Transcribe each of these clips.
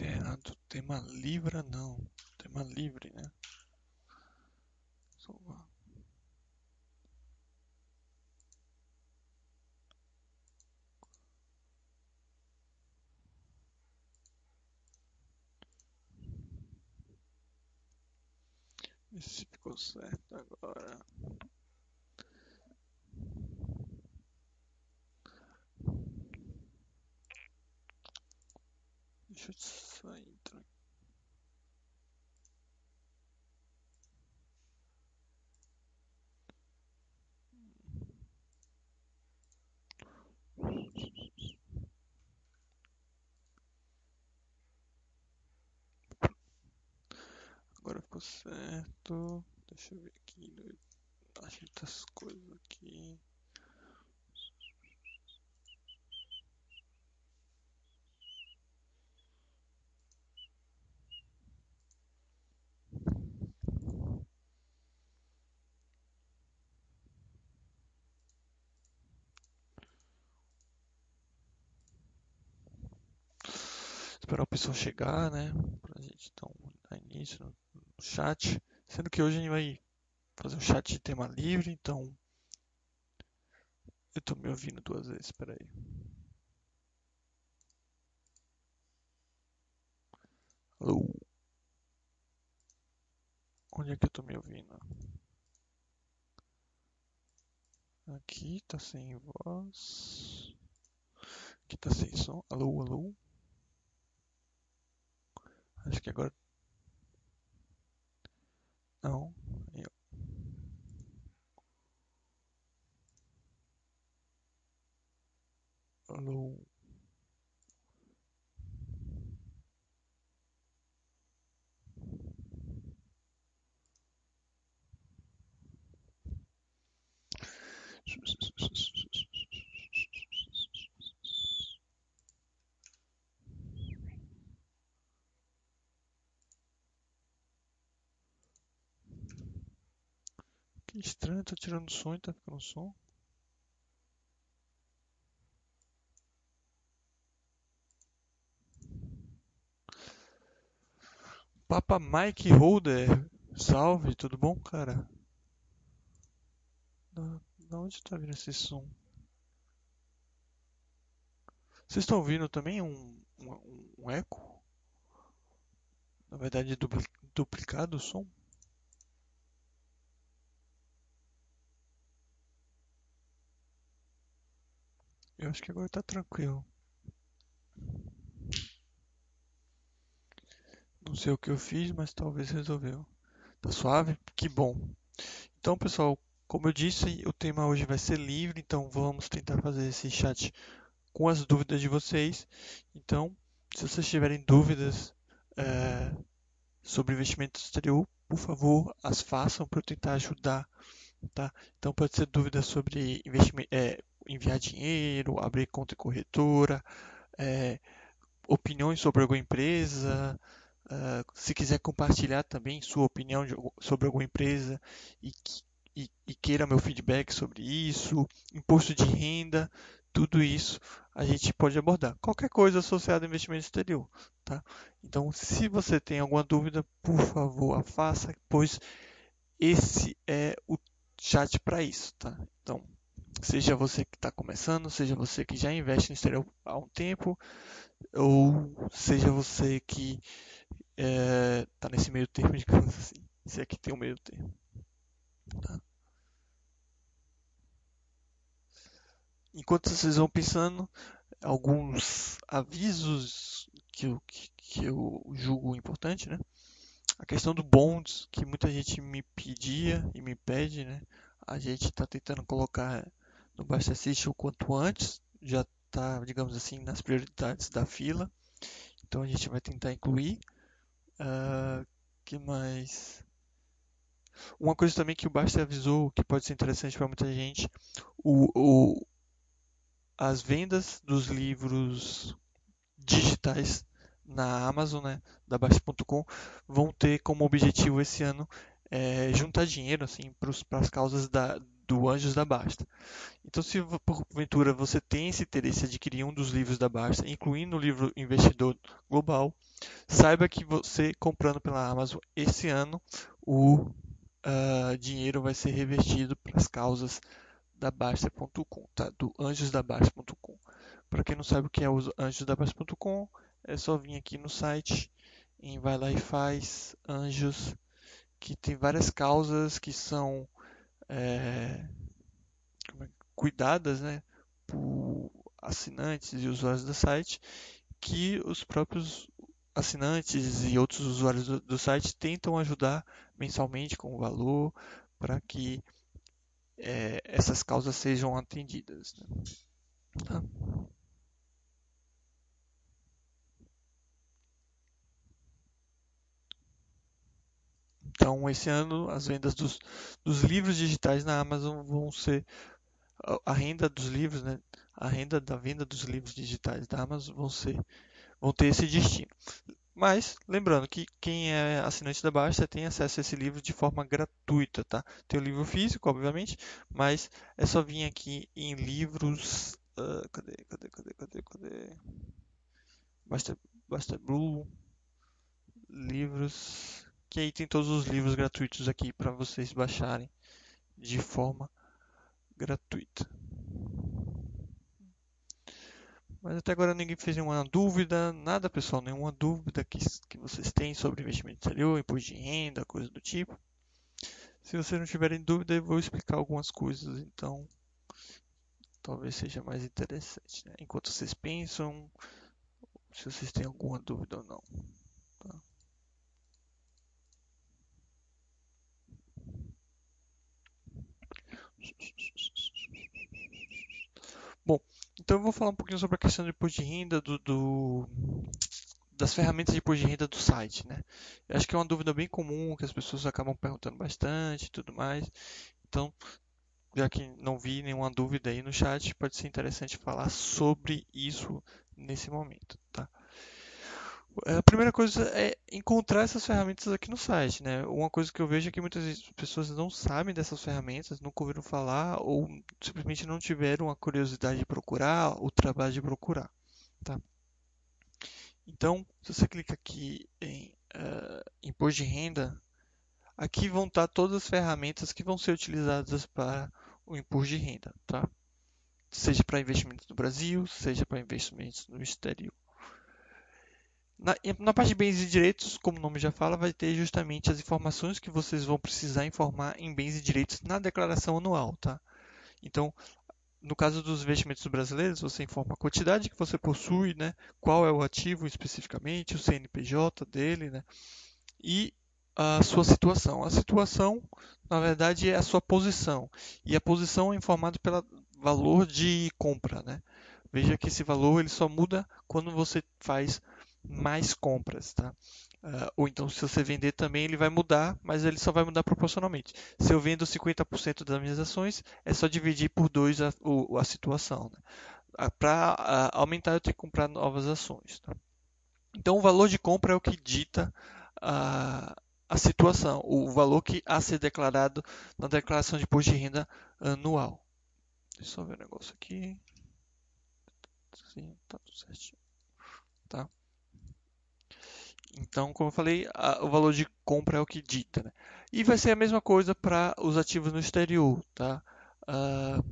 Errado. Tema livre não. Tema livre, né? Salvar. Vê se ficou certo agora. Deixa eu sair. entrar. Agora ficou certo. Deixa eu ver aqui. Ajeita as coisas aqui. Esperar o pessoal chegar, né? Pra gente então dar início chat. Sendo que hoje a gente vai fazer um chat de tema livre, então. Eu tô me ouvindo duas vezes, peraí. Alô? Onde é que eu tô me ouvindo? Aqui tá sem voz. Aqui tá sem som. Alô, alô? Acho que agora. Não. Ó. Alô? Estranho, tô tirando som e tá ficando som. Papa Mike Holder, salve, tudo bom, cara? Da, da onde tá vindo esse som? Vocês estão ouvindo também um, um, um eco? Na verdade, dupli- duplicado o som? Eu acho que agora tá tranquilo. Não sei o que eu fiz, mas talvez resolveu. Tá suave? Que bom. Então, pessoal, como eu disse, o tema hoje vai ser livre, então vamos tentar fazer esse chat com as dúvidas de vocês. Então, se vocês tiverem dúvidas eh, sobre investimento exterior, por favor, as façam para eu tentar ajudar, tá? Então, pode ser dúvidas sobre investimento, enviar dinheiro, abrir conta em corretora, eh, opiniões sobre alguma empresa, ah, se quiser compartilhar também sua opinião de sobre alguma empresa e, e- e queira meu feedback sobre isso, imposto de renda, tudo isso a gente pode abordar. Qualquer coisa associada ao investimento exterior, tá? Então, se você tem alguma dúvida, por favor, a faça, pois esse é o chat para isso, tá? Então, seja você que está começando, seja você que já investe no exterior há um tempo, ou seja você que está nesse meio termo, digamos assim, se é que tem um meio termo. tá? Enquanto vocês vão pensando, alguns avisos que eu, que, que eu julgo importante, né? A questão do bonds, que muita gente me pedia e me pede, né? A gente está tentando colocar no Basta Assist o quanto antes, já está, digamos assim, nas prioridades da fila. Então a gente vai tentar incluir. Uh, que mais? Uma coisa também que o Basta avisou que pode ser interessante para muita gente, o, o, as vendas dos livros digitais na Amazon, né, da Basta.com, vão ter como objetivo esse ano é, juntar dinheiro assim para as causas da, do Anjos da Basta. Então, se porventura você tem esse interesse em adquirir um dos livros da Basta, incluindo o livro Investidor Global, saiba que você comprando pela Amazon esse ano, o uh, dinheiro vai ser revertido para as causas da Basta.com, tá? do anjosdabasta.com. Para quem não sabe o que é o anjosdabasta.com, é só vir aqui no site, em vai lá e faz anjos, que tem várias causas que são é, é, cuidadas né, por assinantes e usuários do site, que os próprios assinantes e outros usuários do, do site tentam ajudar mensalmente com o valor para que é, essas causas sejam atendidas. Né? Tá? Então, esse ano, as vendas dos, dos livros digitais na Amazon vão ser a renda dos livros, né? A renda da venda dos livros digitais da Amazon vão ser vão ter esse destino. Mas, lembrando que quem é assinante da Baixa tem acesso a esse livro de forma gratuita, tá? Tem o livro físico, obviamente, mas é só vir aqui em livros. Uh, cadê, cadê, cadê, cadê, cadê? Basta, basta Blue. Livros. Que aí tem todos os livros gratuitos aqui para vocês baixarem de forma gratuita. Mas até agora ninguém fez nenhuma dúvida, nada pessoal, nenhuma dúvida que, que vocês têm sobre investimento exterior, imposto de renda, coisa do tipo. Se vocês não tiverem dúvida, eu vou explicar algumas coisas, então talvez seja mais interessante. Né? Enquanto vocês pensam, se vocês têm alguma dúvida ou não. Bom, então eu vou falar um pouquinho sobre a questão do imposto de renda, do, do, das ferramentas de imposto de renda do site, né? Eu acho que é uma dúvida bem comum, que as pessoas acabam perguntando bastante e tudo mais. Então, já que não vi nenhuma dúvida aí no chat, pode ser interessante falar sobre isso nesse momento, tá? A primeira coisa é encontrar essas ferramentas aqui no site, né? Uma coisa que eu vejo é que muitas pessoas não sabem dessas ferramentas, nunca ouviram falar ou simplesmente não tiveram a curiosidade de procurar, o trabalho de procurar, tá? Então, se você clica aqui em uh, Imposto de Renda, aqui vão estar todas as ferramentas que vão ser utilizadas para o imposto de renda, tá? Seja para investimentos no Brasil, seja para investimentos no exterior. Na, na, parte de bens e direitos, como o nome já fala, vai ter justamente as informações que vocês vão precisar informar em bens e direitos na declaração anual, tá? Então, no caso dos investimentos brasileiros, você informa a quantidade que você possui, né? Qual é o ativo especificamente, o CNPJ dele, né? E a sua situação. A situação, na verdade, é a sua posição. E a posição é informada pelo valor de compra, né? Veja que esse valor ele só muda quando você faz mais compras, tá? Uh, ou então, se você vender também, ele vai mudar, mas ele só vai mudar proporcionalmente. Se eu vendo 50% das minhas ações, é só dividir por 2 a, a, situação. Né? Uh, Para uh, aumentar, eu tenho que comprar novas ações. Tá? Então, o valor de compra é o que dita a, a situação, o valor que a ser declarado na declaração de imposto de renda anual. Deixa eu só ver o um negócio aqui. Sim, tá tudo certinho. Então, como eu falei, a, o valor de compra é o que dita. Né? E vai ser a mesma coisa para os ativos no exterior. Tá? Uh,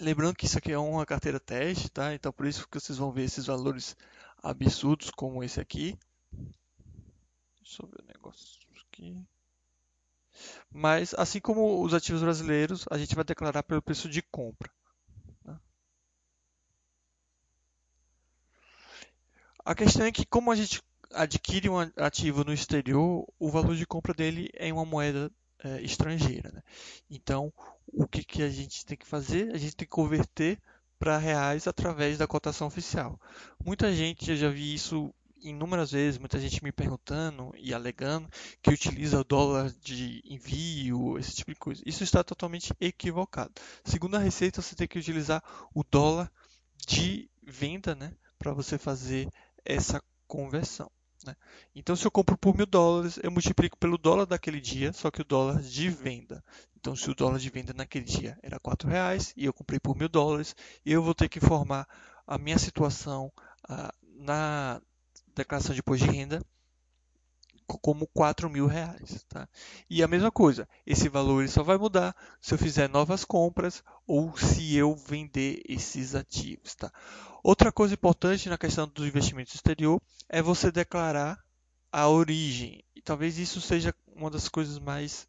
lembrando que isso aqui é uma carteira teste, tá? então por isso que vocês vão ver esses valores absurdos como esse aqui. Deixa eu ver o negócio aqui. Mas, assim como os ativos brasileiros, a gente vai declarar pelo preço de compra. Tá? A questão é que como a gente adquire um ativo no exterior, o valor de compra dele é em uma moeda é, estrangeira. Né? Então, o que, que a gente tem que fazer? A gente tem que converter para reais através da cotação oficial. Muita gente, eu já vi isso inúmeras vezes, muita gente me perguntando e alegando que utiliza o dólar de envio, esse tipo de coisa. Isso está totalmente equivocado. Segundo a Receita, você tem que utilizar o dólar de venda né, para você fazer essa conversão. Né? Então, se eu compro por mil dólares, eu multiplico pelo dólar daquele dia, só que o dólar de venda. Então, se o dólar de venda naquele dia era quatro reais e eu comprei por mil dólares, eu vou ter que informar a minha situação ah, na declaração de imposto de renda como 4 mil reais. Tá? E a mesma coisa, esse valor só vai mudar se eu fizer novas compras ou se eu vender esses ativos. Tá? Outra coisa importante na questão do investimento exterior é você declarar a origem. E talvez isso seja uma das coisas mais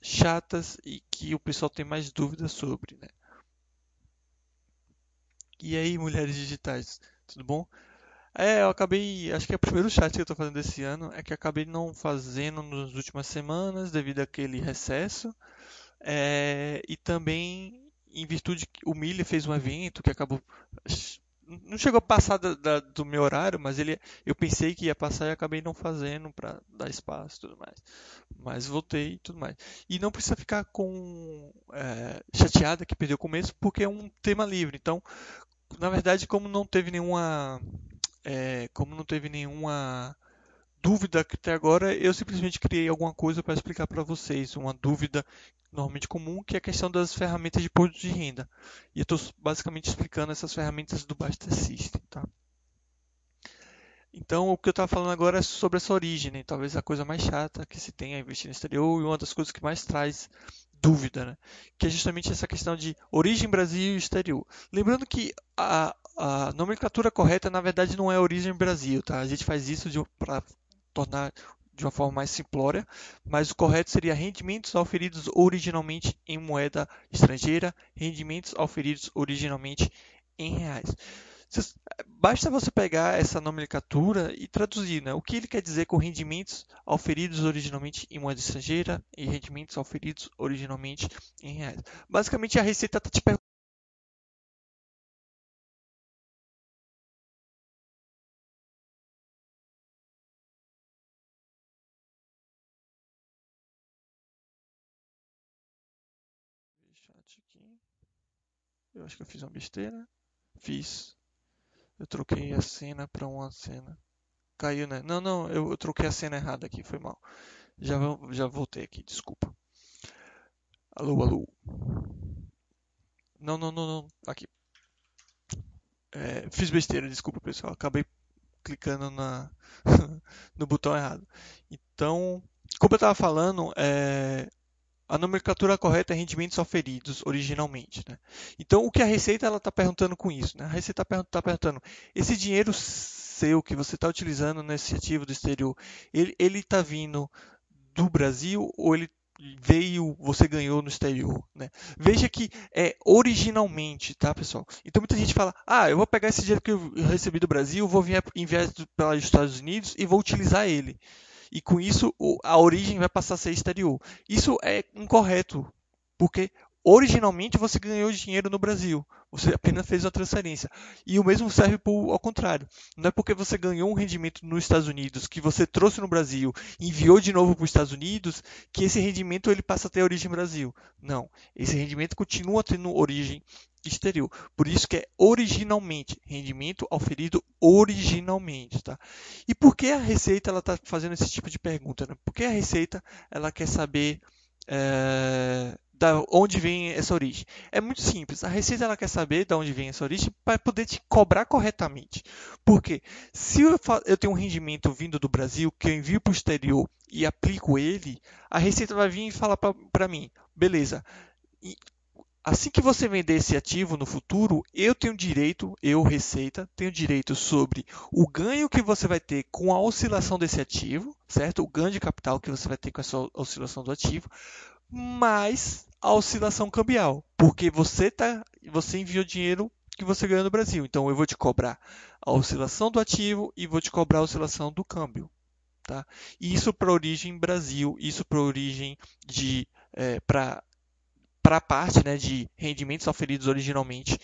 chatas e que o pessoal tem mais dúvidas sobre. Né? E aí, mulheres digitais, tudo bom? É, eu acabei. Acho que é o primeiro chat que eu estou fazendo esse ano. É que acabei não fazendo nas últimas semanas devido àquele recesso. É, e também em virtude que o Miller fez um evento que acabou não chegou a passar da, da, do meu horário, mas ele, eu pensei que ia passar e acabei não fazendo para dar espaço e tudo mais. Mas voltei e tudo mais. E não precisa ficar com é, chateada que perdeu o começo, porque é um tema livre. Então, na verdade, como não teve nenhuma, é, como não teve nenhuma dúvida até agora, eu simplesmente criei alguma coisa para explicar para vocês, uma dúvida normalmente comum, que é a questão das ferramentas de imposto de renda. E eu estou basicamente explicando essas ferramentas do Basta System. Tá? Então, o que eu estava falando agora é sobre essa origem, né? talvez a coisa mais chata que se tem a investir no exterior e uma das coisas que mais traz dúvida, né? que é justamente essa questão de origem Brasil e exterior. Lembrando que a, a nomenclatura correta, na verdade, não é origem Brasil, tá? A gente faz isso para tornar de uma forma mais simplória, mas o correto seria rendimentos auferidos originalmente em moeda estrangeira, rendimentos auferidos originalmente em reais. Basta você pegar essa nomenclatura e traduzir, né? O que ele quer dizer com rendimentos auferidos originalmente em moeda estrangeira e rendimentos auferidos originalmente em reais. Basicamente, a Receita está te perguntando. Eu acho que eu fiz uma besteira. Fiz. Eu troquei a cena para uma cena. Caiu, né? Não, não, eu, eu, troquei a cena errada aqui, foi mal. Já, já voltei aqui, desculpa. Alô, alô. Não, não, não, não. Aqui. É, fiz besteira, desculpa pessoal. Acabei clicando na, no botão errado. Então, como eu estava falando, é, a nomenclatura correta é rendimentos oferidos originalmente. Né? Então, o que a Receita está perguntando com isso? Né? A Receita está tá perguntando, esse dinheiro seu que você está utilizando nesse ativo do exterior, ele está vindo do Brasil ou ele veio, você ganhou no exterior, né? Veja que é originalmente, tá, pessoal? Então muita gente fala, ah, eu vou pegar esse dinheiro que eu recebi do Brasil, vou enviar para os Estados Unidos e vou utilizar ele e com isso a origem vai passar a ser exterior. Isso é incorreto, porque originalmente você ganhou dinheiro no Brasil, você apenas fez uma transferência. E o mesmo serve por, ao contrário. Não é porque você ganhou um rendimento nos Estados Unidos, que você trouxe no Brasil, enviou de novo para os Estados Unidos, que esse rendimento ele passa a ter origem no Brasil. Não, esse rendimento continua tendo origem exterior. Por isso que é originalmente, rendimento auferido originalmente, tá? E por que a Receita ela está fazendo esse tipo de pergunta? Né? Porque a Receita ela quer saber é, da onde vem essa origem. É muito simples. A Receita ela quer saber de onde vem essa origem para poder te cobrar corretamente. Porque se eu, eu tenho um rendimento vindo do Brasil que eu envio para o exterior e aplico ele, a Receita vai vir e falar para mim, beleza? Assim que você vender esse ativo no futuro, eu tenho direito, eu, Receita, tenho direito sobre o ganho que você vai ter com a oscilação desse ativo, certo? O ganho de capital que você vai ter com essa oscilação do ativo, mais a oscilação cambial, porque você tá, você enviou dinheiro que você ganhou no Brasil. Então eu vou te cobrar a oscilação do ativo e vou te cobrar a oscilação do câmbio. Tá? Isso para origem Brasil, isso para origem de é, para a parte né, de rendimentos oferidos originalmente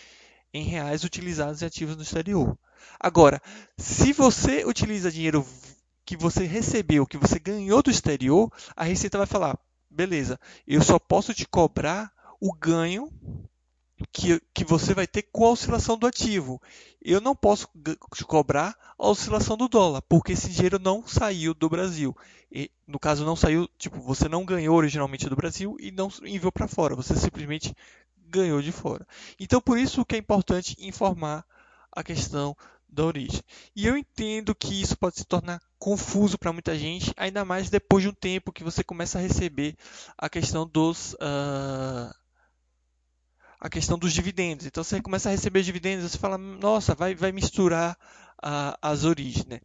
em reais utilizados em ativos no exterior. Agora, se você utiliza dinheiro que você recebeu, que você ganhou do exterior, a Receita vai falar: beleza, eu só posso te cobrar o ganho que, que você vai ter com a oscilação do ativo. Eu não posso cobrar a oscilação do dólar, porque esse dinheiro não saiu do Brasil. E, no caso, não saiu, tipo, você não ganhou originalmente do Brasil e não enviou para fora, você simplesmente ganhou de fora. Então, por isso que é importante informar a questão da origem. E eu entendo que isso pode se tornar confuso para muita gente, ainda mais depois de um tempo que você começa a receber a questão dos uh, a questão dos dividendos. Então você começa a receber dividendos, você fala, nossa, vai, vai misturar as origens. Né?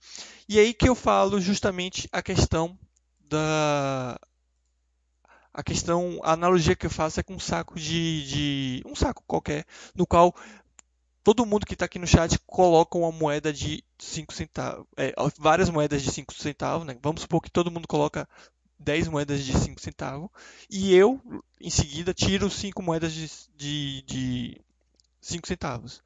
E aí que eu falo justamente a questão da a questão, a analogia que eu faço é com um saco de, de um saco qualquer, no qual todo mundo que está aqui no chat coloca uma moeda de 5 centavos, é, várias moedas de 5 centavos, né? Vamos supor que todo mundo coloca 10 moedas de 5 centavos e eu, em seguida, tiro 5 moedas de, de, de 5 centavos.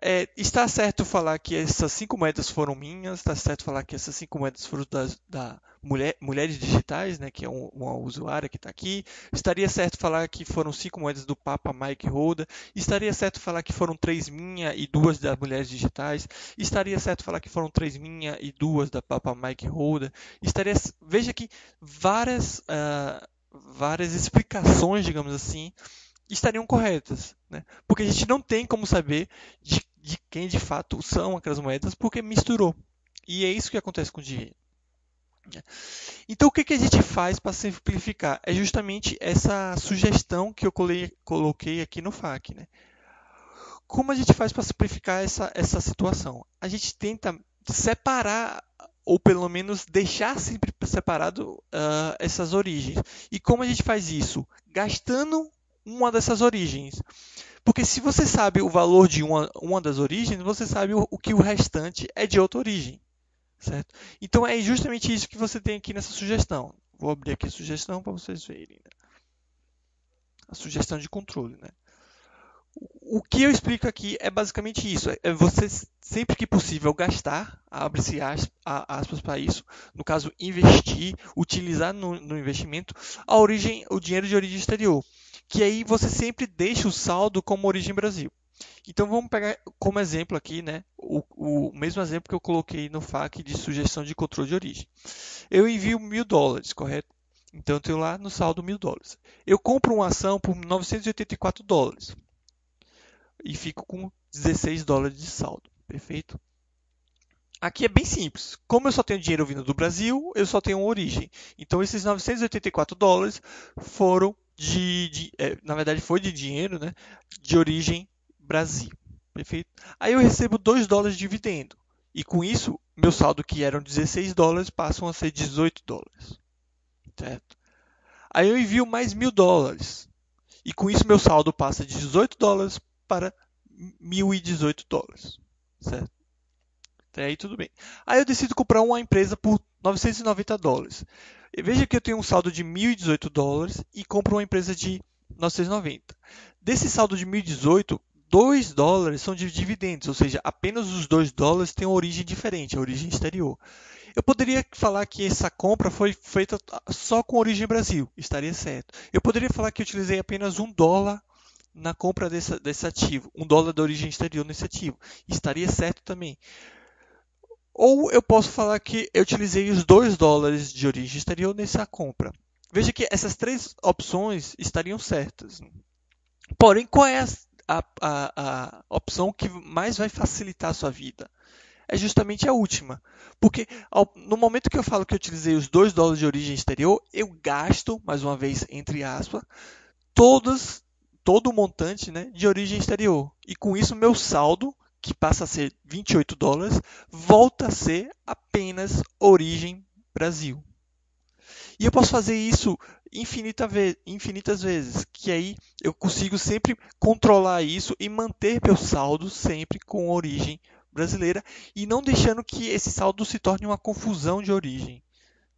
É, está certo falar que essas cinco moedas foram minhas, está certo falar que essas cinco moedas foram das, da mulher, Mulheres Digitais, né, que é um, uma usuária que está aqui. Estaria certo falar que foram cinco moedas do Papa Mike Holder. Estaria certo falar que foram três minhas e duas das Mulheres Digitais. Estaria certo falar que foram três minhas e duas da Papa Mike Holder. Estaria, veja que várias, uh, várias explicações, digamos assim, estariam corretas, né? Porque a gente não tem como saber de, de quem de fato são aquelas moedas, porque misturou. E é isso que acontece com o dinheiro. Então, o que, a gente faz para simplificar? É justamente essa sugestão que eu coloquei aqui no FAQ. Né? Como a gente faz para simplificar essa, essa situação? A gente tenta separar, ou pelo menos deixar sempre separado uh, essas origens. E como a gente faz isso? Gastando uma dessas origens. Porque se você sabe o valor de uma, uma das origens, você sabe o, o que o restante é de outra origem. Certo? Então é justamente isso que você tem aqui nessa sugestão. Vou abrir aqui a sugestão para vocês verem. Né? A sugestão de controle. Né? O que eu explico aqui é basicamente isso. É você, sempre que possível, gastar, abre-se aspas para isso, no caso, investir, utilizar no, no, investimento a origem, o dinheiro de origem exterior. Que aí você sempre deixa o saldo como origem Brasil. Então vamos pegar como exemplo aqui, né, o, o mesmo exemplo que eu coloquei no FAQ de sugestão de controle de origem. Eu envio mil dólares, correto? Então eu tenho lá no saldo mil dólares. Eu compro uma ação por 984 dólares e fico com 16 dólares de saldo, perfeito? Aqui é bem simples. Como eu só tenho dinheiro vindo do Brasil, eu só tenho uma origem. Então esses 984 dólares foram de, de é, na verdade foi de dinheiro, né, de origem Brasil. Perfeito? Aí eu recebo 2 dólares de dividendo. E com isso, meu saldo que eram 16 dólares passam a ser 18 dólares. Certo? Aí eu envio mais mil dólares. E com isso meu saldo passa de 18 dólares para 1.018 dólares. Certo? Até aí tudo bem. Aí eu decido comprar uma empresa por 990 dólares. E veja que eu tenho um saldo de 1.018 dólares e compro uma empresa de 990. Desse saldo de 1.018, 2 dólares são de dividendos, ou seja, apenas os 2 dólares têm uma origem diferente, a origem exterior. Eu poderia falar que essa compra foi feita só com origem Brasil, estaria certo. Eu poderia falar que utilizei apenas um dólar na compra desse, ativo, um dólar de origem exterior nesse ativo, estaria certo também. Ou eu posso falar que eu utilizei os 2 dólares de origem exterior nessa compra. Veja que essas três opções estariam certas. Porém, qual é a a, a, a opção que mais vai facilitar a sua vida? É justamente a última. Porque ao, no momento que eu falo que eu utilizei os 2 dólares de origem exterior, eu gasto, mais uma vez, entre aspas, todas, todo o montante né, de origem exterior. E com isso, meu saldo, que passa a ser 28 dólares, volta a ser apenas origem Brasil. E eu posso fazer isso infinita ve infinitas vezes, que aí eu consigo sempre controlar isso e manter meu saldo sempre com origem brasileira e não deixando que esse saldo se torne uma confusão de origem.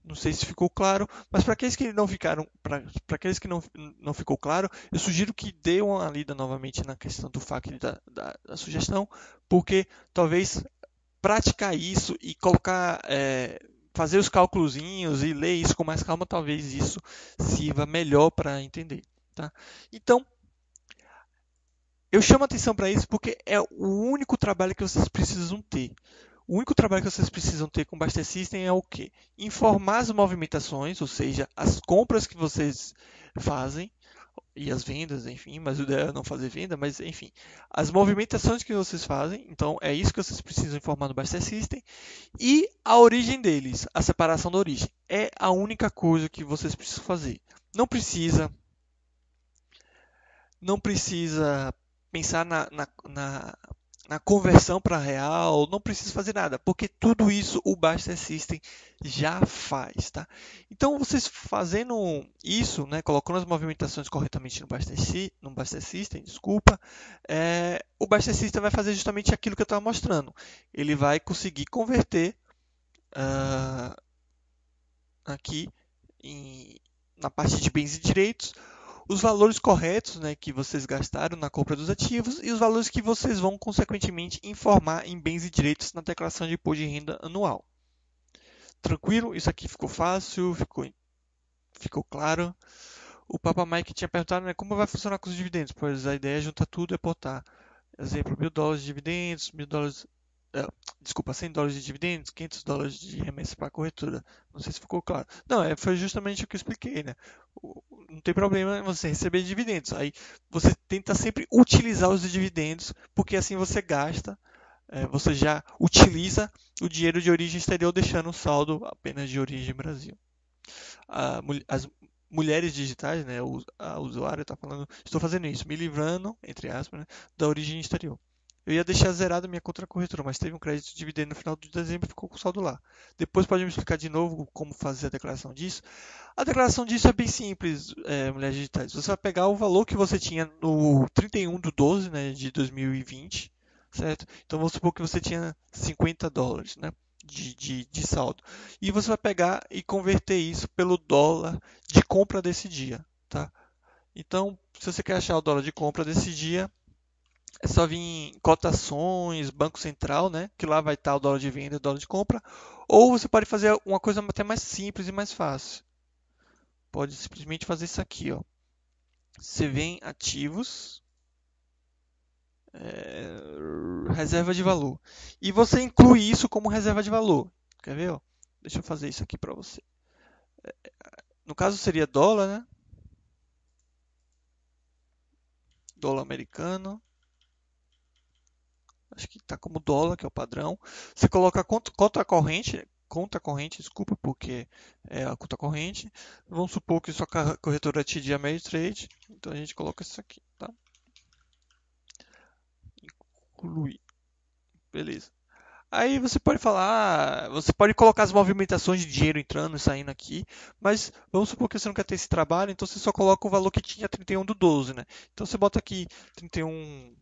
Não sei se ficou claro, mas para aqueles que não ficaram, para aqueles que não, não ficou claro, eu sugiro que dê uma lida novamente na questão do FAQ da, da, da sugestão, porque talvez praticar isso e colocar, é, fazer os cálculos e ler isso com mais calma, talvez isso sirva melhor para entender. Tá? Então, eu chamo atenção para isso porque é o único trabalho que vocês precisam ter. O único trabalho que vocês precisam ter com o Buster System é o quê? Informar as movimentações, ou seja, as compras que vocês fazem e as vendas, enfim, mas o ideal é não fazer venda, mas enfim, as movimentações que vocês fazem, então é isso que vocês precisam informar no Buster System e a origem deles, a separação da origem. É a única coisa que vocês precisam fazer. Não precisa não precisa pensar na, na, na na conversão para real, não precisa fazer nada, porque tudo isso o Buster System já faz, tá? Então, vocês fazendo isso, né, colocando as movimentações corretamente no Buster, no System, desculpa, é, o Buster System vai fazer justamente aquilo que eu estava mostrando. Ele vai conseguir converter uh, aqui em, na parte de bens e direitos os valores corretos né, que vocês gastaram na compra dos ativos e os valores que vocês vão, consequentemente, informar em bens e direitos na declaração de imposto de renda anual. Tranquilo? Isso aqui ficou fácil, ficou, ficou claro. O Papa Mike tinha perguntado né, como vai funcionar com os dividendos, pois a ideia é juntar tudo e aportar. Exemplo, mil dólares de dividendos, mil dólares Uh, desculpa, 100 dólares de dividendos, 500 dólares de remessa para a corretora. Não sei se ficou claro. Não, é, foi justamente o que eu expliquei, né? O, não tem problema você receber dividendos. Aí você tenta sempre utilizar os dividendos, porque assim você gasta, é, você já utiliza o dinheiro de origem exterior, deixando o saldo apenas de origem Brasil. as mulheres digitais, né, a usuária está falando, estou fazendo isso, me livrando, entre aspas, né, da origem exterior. Eu ia deixar zerado minha conta na corretora, mas teve um crédito de dividendo no final de dezembro e ficou com saldo lá. Depois pode me explicar de novo como fazer a declaração disso? A declaração disso é bem simples, é, mulheres digitais. Você vai pegar o valor que você tinha no 31 do 12 né, de 2020, certo? Então vamos supor que você tinha 50 dólares, né? De, de, de, saldo. E você vai pegar e converter isso pelo dólar de compra desse dia. Tá? Então, se você quer achar o dólar de compra desse dia, é só vir cotações, Banco Central, né? Que lá vai estar o dólar de venda e o dólar de compra. Ou você pode fazer uma coisa até mais simples e mais fácil. Pode simplesmente fazer isso aqui, ó. Você vem ativos, é, reserva de valor. E você inclui isso como reserva de valor. Quer ver? Ó? Deixa eu fazer isso aqui para você. É, no caso seria dólar, né? Dólar americano acho que está como dólar, que é o padrão. Você coloca conta, conta corrente, conta corrente, desculpa, porque é a conta corrente. Vamos supor que sua corretora TD Ameritrade, então a gente coloca isso aqui, tá? Incluir. Beleza. Aí você pode falar, você pode colocar as movimentações de dinheiro entrando e saindo aqui, mas vamos supor que você não quer ter esse trabalho, então você só coloca o valor que tinha 31 do 12, né? Então você bota aqui 31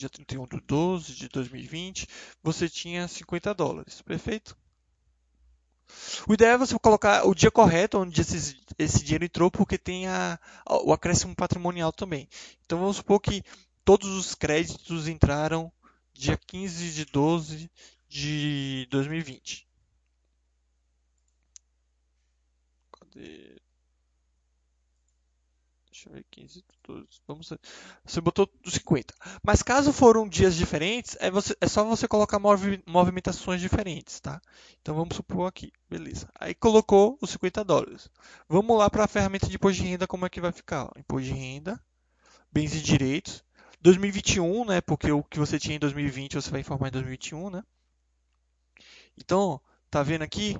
dia 31 de 12 de 2020, você tinha 50 dólares, perfeito? O ideal é você colocar o dia correto onde esse, esse dinheiro entrou, porque tem a, o acréscimo patrimonial também. Então vamos supor que todos os créditos entraram dia 15 de 12 de 2020. Cadê? Deixa eu ver, 15, 12, vamos. Você botou 50. Mas caso foram dias diferentes, é, você, é só você colocar movi, movimentações diferentes, tá? Então vamos supor aqui, beleza. Aí colocou os 50 dólares. Vamos lá para a ferramenta de imposto de renda, como é que vai ficar? Imposto de renda, bens e direitos. 2021, né? Porque o que você tinha em 2020 você vai informar em 2021, né? Então, tá vendo aqui?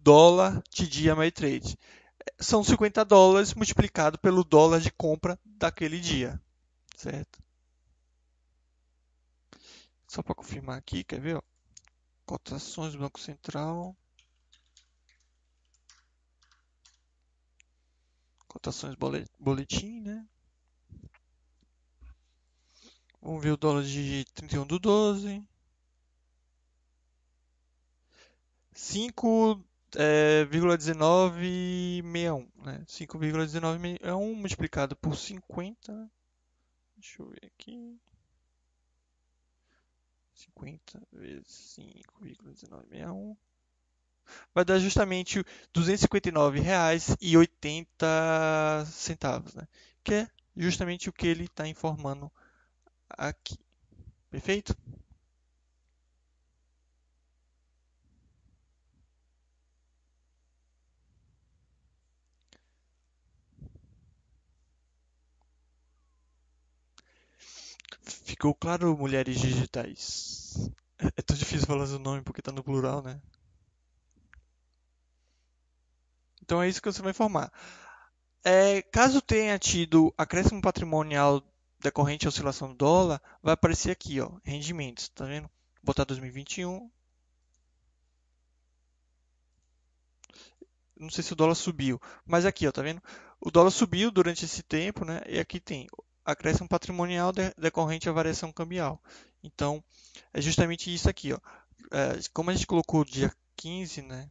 Dólar TD Ameritrade são 50 dólares multiplicado pelo dólar de compra daquele dia, certo? Só para confirmar aqui, quer ver? Cotações do Banco Central. Cotações boletim, né? Vamos ver o dólar de 31 do 12. 5,1961, né? 5,1961 multiplicado por 50. Deixa eu ver aqui. 50 vezes 5,1961 vai dar justamente R$ 259,80, né? Que é justamente o que ele está informando aqui. Perfeito? Ficou claro, mulheres digitais? É tão difícil falar seu nome porque está no plural, né? Então é isso que você vai informar. É, caso tenha tido acréscimo patrimonial decorrente à oscilação do dólar, vai aparecer aqui, ó, rendimentos, tá vendo? Vou botar 2021. Não sei se o dólar subiu, mas aqui, ó, tá vendo? O dólar subiu durante esse tempo, né? E aqui tem acréscimo patrimonial decorrente à variação cambial. Então, é justamente isso aqui, ó. É, como a gente colocou dia 15, né?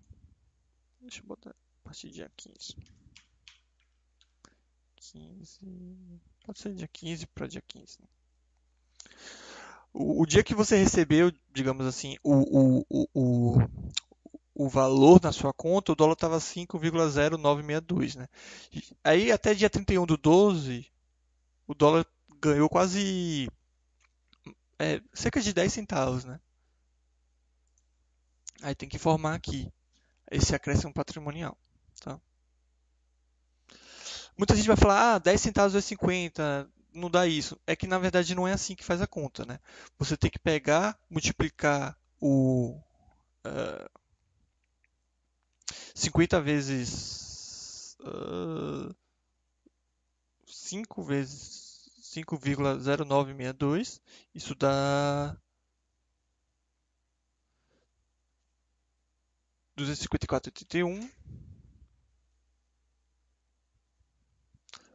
Deixa eu botar a partir do dia 15. 15. Pode ser dia 15 para dia 15. Né? O, o, dia que você recebeu, digamos assim, o, o, o, o valor na sua conta, o dólar estava 5,0962, né? Aí até dia 31 do 12, o dólar ganhou quase é, cerca de 10 centavos, né? Aí tem que informar aqui esse acréscimo patrimonial. Tá? Muita gente vai falar, ah, 10 centavos é 50, não dá isso. É que na verdade não é assim que faz a conta, né? Você tem que pegar, multiplicar o uh, 50 vezes uh, 5 vezes 5,0962, isso dá 254,81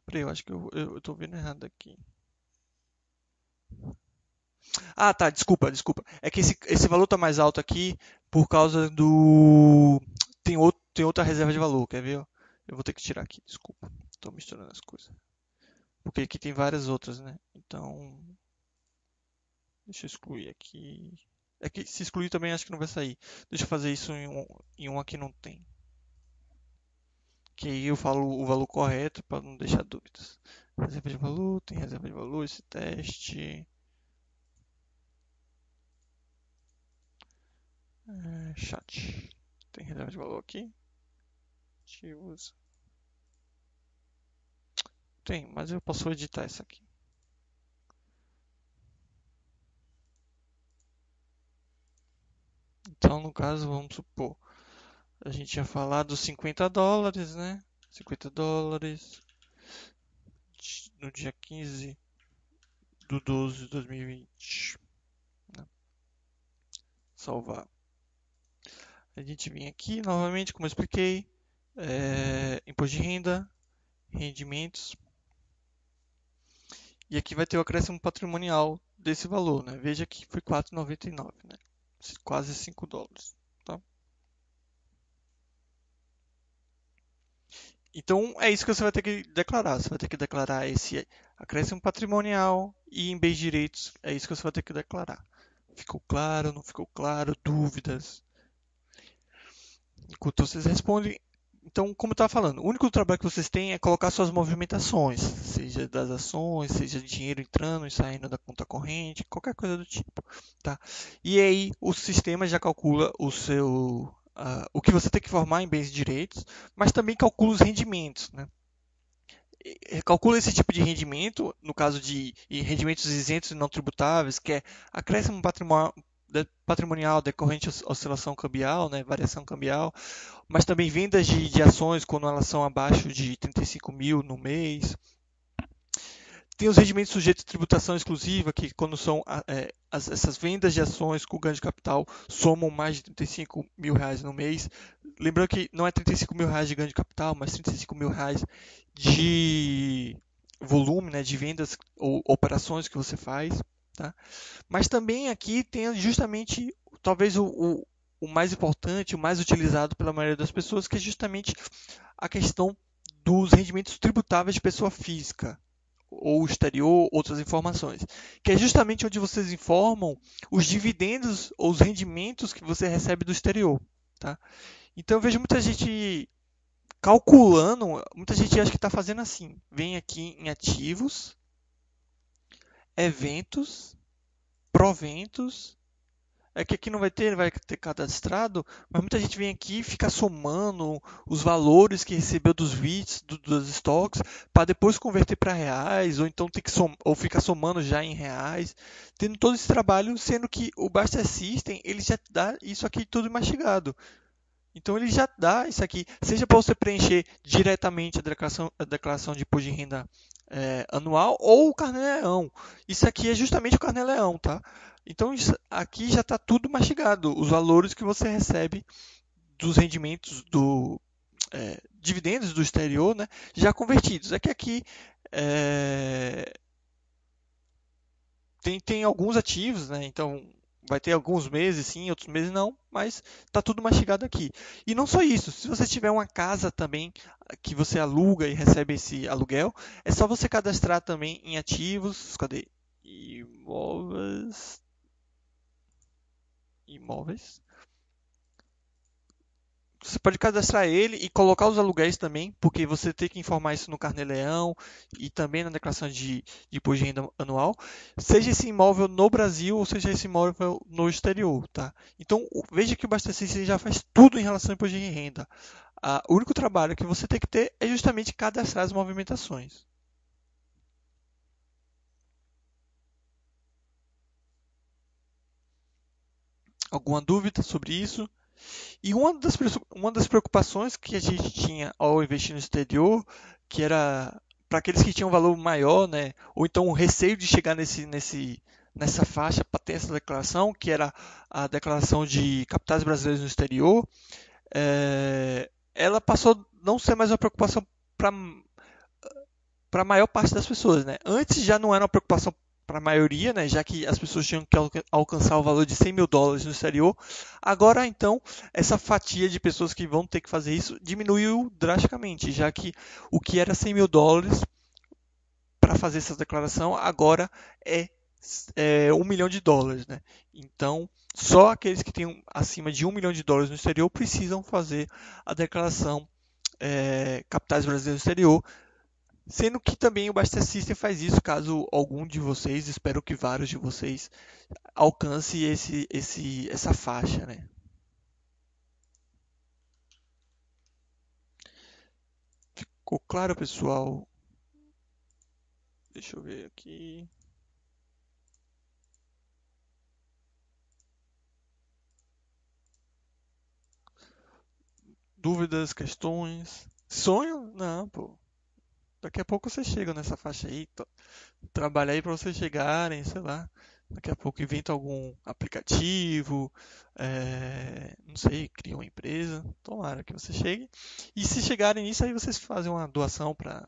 Peraí, eu acho que eu, tô vendo errado aqui. Ah, tá, desculpa, desculpa. É que esse, esse valor tá mais alto aqui por causa do. Tem, outro, tem outra reserva de valor, quer ver? Eu vou ter que tirar aqui, desculpa. Tô misturando as coisas. Porque aqui tem várias outras, né? Então. Deixa eu excluir aqui. É que se excluir também acho que não vai sair. Deixa eu fazer isso em um, um aqui não tem que aí eu falo o valor correto para não deixar dúvidas. Reserva de valor, tem reserva de valor, esse teste. É, chat. Tem reserva de valor aqui. Ativos. Tem, mas eu posso editar essa aqui. Então, no caso, vamos supor a gente tinha falado 50 dólares, né? 50 dólares no dia 15 do 12 de 2020. Né? Salvar. A gente vem aqui novamente, como eu expliquei, é, imposto de renda, rendimentos. E aqui vai ter o acréscimo patrimonial desse valor, né? Veja que foi 4,99, né? Quase 5 dólares. Então é isso que você vai ter que declarar. Você vai ter que declarar esse acréscimo patrimonial e em bens direitos. É isso que você vai ter que declarar. Ficou claro? Não ficou claro? Dúvidas? Enquanto vocês respondem. Então, como eu estava falando, o único trabalho que vocês têm é colocar suas movimentações, seja das ações, seja dinheiro entrando e saindo da conta corrente, qualquer coisa do tipo, tá? E aí o sistema já calcula o seu uh, o que você tem que formar em bens e direitos, mas também calcula os rendimentos. Né? calcula esse tipo de rendimento, no caso de rendimentos isentos e não tributáveis, que é acréscimo patrimonial decorrente à oscilação cambial, né, variação cambial, mas também vendas de, de ações quando elas são abaixo de 35 mil no mês, tem os rendimentos sujeitos à tributação exclusiva, que quando são é, as, essas vendas de ações com ganho de capital somam mais de 35 mil reais no mês. Lembrando que não é 35 mil reais de ganho de capital, mas 35 mil reais de volume, né, de vendas ou operações que você faz. Tá? Mas também aqui tem justamente talvez o, o, o mais importante, o mais utilizado pela maioria das pessoas, que é justamente a questão dos rendimentos tributáveis de pessoa física ou exterior, outras informações, que é justamente onde vocês informam os dividendos ou os rendimentos que você recebe do exterior, tá? Então eu vejo muita gente calculando, muita gente acha que está fazendo assim, vem aqui em ativos, eventos, proventos é que aqui não vai ter, vai ter cadastrado, mas muita gente vem aqui e fica somando os valores que recebeu dos VITs, do, dos estoques, para depois converter para reais, ou então ter que som, ou ficar somando já em reais, tendo todo esse trabalho, sendo que o Basta System ele já dá isso aqui tudo mastigado. Então ele já dá isso aqui, seja para você preencher diretamente a declaração, a declaração de imposto de renda é, anual ou o carnê-leão. Isso aqui é justamente o carnê-leão, tá? Então aqui já está tudo mastigado, os valores que você recebe dos rendimentos do é, dividendos do exterior, né, já convertidos. É que aqui é, tem, tem alguns ativos, né, então vai ter alguns meses sim, outros meses não, mas está tudo mastigado aqui. E não só isso, se você tiver uma casa também que você aluga e recebe esse aluguel, é só você cadastrar também em ativos, cadê? Imóveis, imóveis. Você pode cadastrar ele e colocar os aluguéis também, porque você tem que informar isso no Carnê-Leão e também na declaração de, de imposto de renda anual, seja esse imóvel no Brasil ou seja esse imóvel no exterior, tá? Então, veja que o Bastecista já faz tudo em relação ao imposto de renda. Ah, o único trabalho que você tem que ter é justamente cadastrar as movimentações. alguma dúvida sobre isso. E uma das, uma das preocupações que a gente tinha ao investir no exterior, que era para aqueles que tinham um valor maior, né, ou então o receio de chegar nesse, nesse, nessa faixa para ter essa declaração, que era a declaração de capitais brasileiros no exterior, é, ela passou a não ser mais uma preocupação para para a maior parte das pessoas, né? Antes já não era uma preocupação para a maioria, né, já que as pessoas tinham que alcançar o valor de 100 mil dólares no exterior. Agora, então, essa fatia de pessoas que vão ter que fazer isso diminuiu drasticamente, já que o que era 100 mil dólares para fazer essa declaração agora é, é 1 milhão de dólares. Né? Então, só aqueles que têm acima de 1 milhão de dólares no exterior precisam fazer a declaração é, capitais brasileiros no exterior Sendo que também o Basta System faz isso caso algum de vocês, espero que vários de vocês, alcance esse, esse, essa faixa. Né? Ficou claro, pessoal? Deixa eu ver aqui. Dúvidas, questões? Sonho? Não, pô. Daqui a pouco vocês chegam nessa faixa aí, trabalha aí para vocês chegarem, sei lá. Daqui a pouco inventa algum aplicativo, é, não sei, cria uma empresa. Tomara que você chegue. E se chegarem nisso, aí vocês fazem uma doação para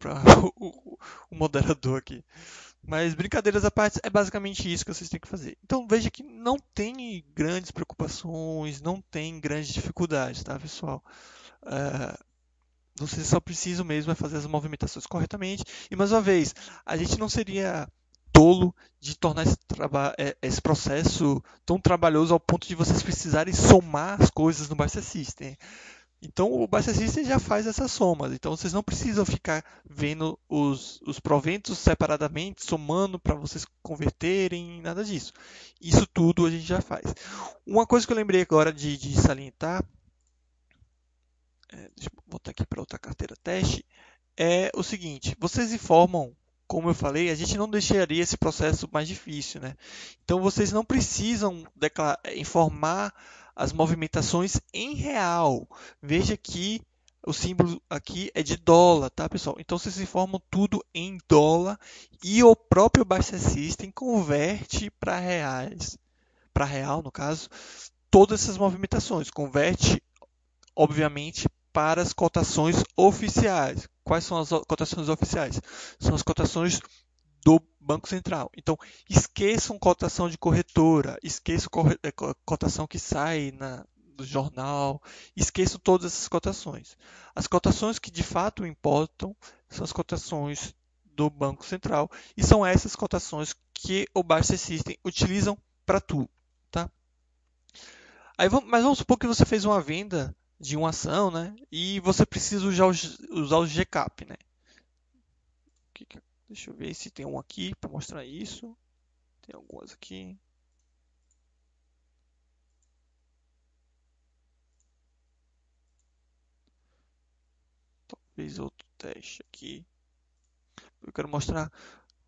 o, o moderador aqui. Mas brincadeiras à parte, é basicamente isso que vocês têm que fazer. Então veja que não tem grandes preocupações, não tem grandes dificuldades, tá, pessoal? Uh, você só precisa mesmo é fazer as movimentações corretamente. E mais uma vez, a gente não seria tolo de tornar esse, é, esse, processo tão trabalhoso ao ponto de vocês precisarem somar as coisas no Basta System. Então o Basta System já faz essas somas. Então vocês não precisam ficar vendo os, os proventos separadamente, somando para vocês converterem, nada disso. Isso tudo a gente já faz. Uma coisa que eu lembrei agora de, de salientar é, deixa eu voltar aqui para outra carteira teste, é o seguinte, vocês informam, como eu falei, a gente não deixaria esse processo mais difícil, né? Então vocês não precisam informar as movimentações em real. Veja que o símbolo aqui é de dólar, tá, pessoal? Então vocês informam tudo em dólar e o próprio Baixa System converte para reais, para real no caso, todas essas movimentações, converte obviamente para as cotações oficiais. Quais são as cotações oficiais? São as cotações do Banco Central. Então, esqueçam cotação de corretora, esqueçam é, cotação que sai na, do jornal, esqueçam todas essas cotações. As cotações que de fato importam são as cotações do Banco Central e são essas cotações que o Barça System utilizam para tudo, tá? Aí, mas vamos supor que você fez uma venda de uma ação, né? E você precisa usar usar o GCAP, né? Deixa eu ver se tem um aqui para mostrar isso. Tem algumas aqui. Talvez outro teste aqui. Eu quero mostrar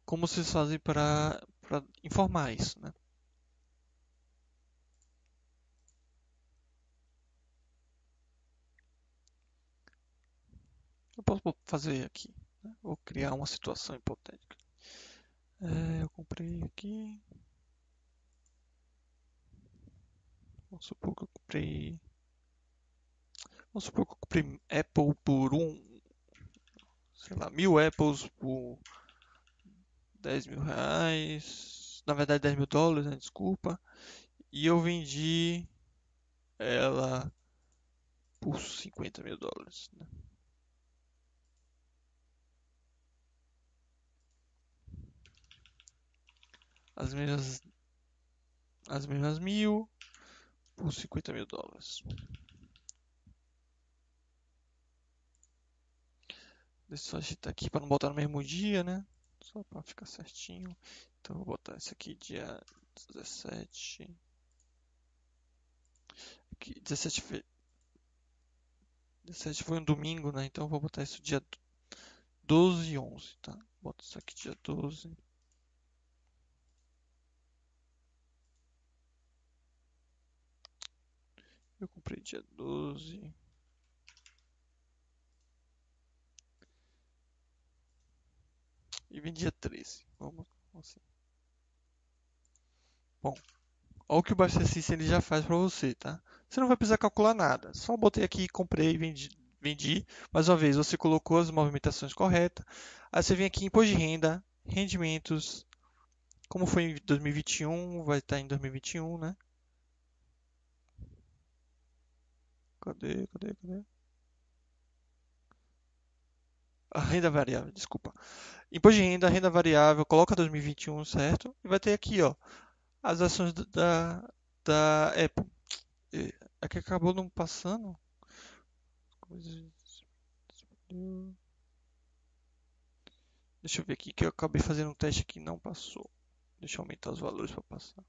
como vocês fazem para, para informar isso, né? Eu posso fazer aqui. Né? Vou criar uma situação hipotética. É, eu comprei aqui. Vamos supor que eu comprei. Vamos supor que eu comprei Apple por um. Sei lá, mil Apples por 10 mil reais. Na verdade, 10 mil dólares, né? Desculpa. E eu vendi ela por 50 mil dólares. Né? As mesmas as mesmas mil por 50 mil dólares. Deixa eu só agitar aqui para não botar no mesmo dia, né? Só para ficar certinho. Então vou botar esse aqui dia 17. Aqui, 17 foi 17 foi um domingo, né? Então vou botar isso dia 12 e 11, tá? Bota isso aqui dia 12. Eu comprei dia 12. E vim dia 13. Vamos assim. Bom, olha o que o Baixa ele já faz para você, tá? Você não vai precisar calcular nada. Só botei aqui, comprei, vendi, vendi. Mais uma vez, você colocou as movimentações corretas. Aí você vem aqui em imposto de renda, rendimentos. Como foi em 2021, vai estar em 2021, né? Cadê, cadê, cadê? A renda variável, desculpa. Imposto de renda, renda variável, coloca 2021, certo? E vai ter aqui, ó, as ações da, da Apple. É que acabou não passando. Deixa eu ver aqui que eu acabei fazendo um teste que não passou. Deixa eu aumentar os valores para passar.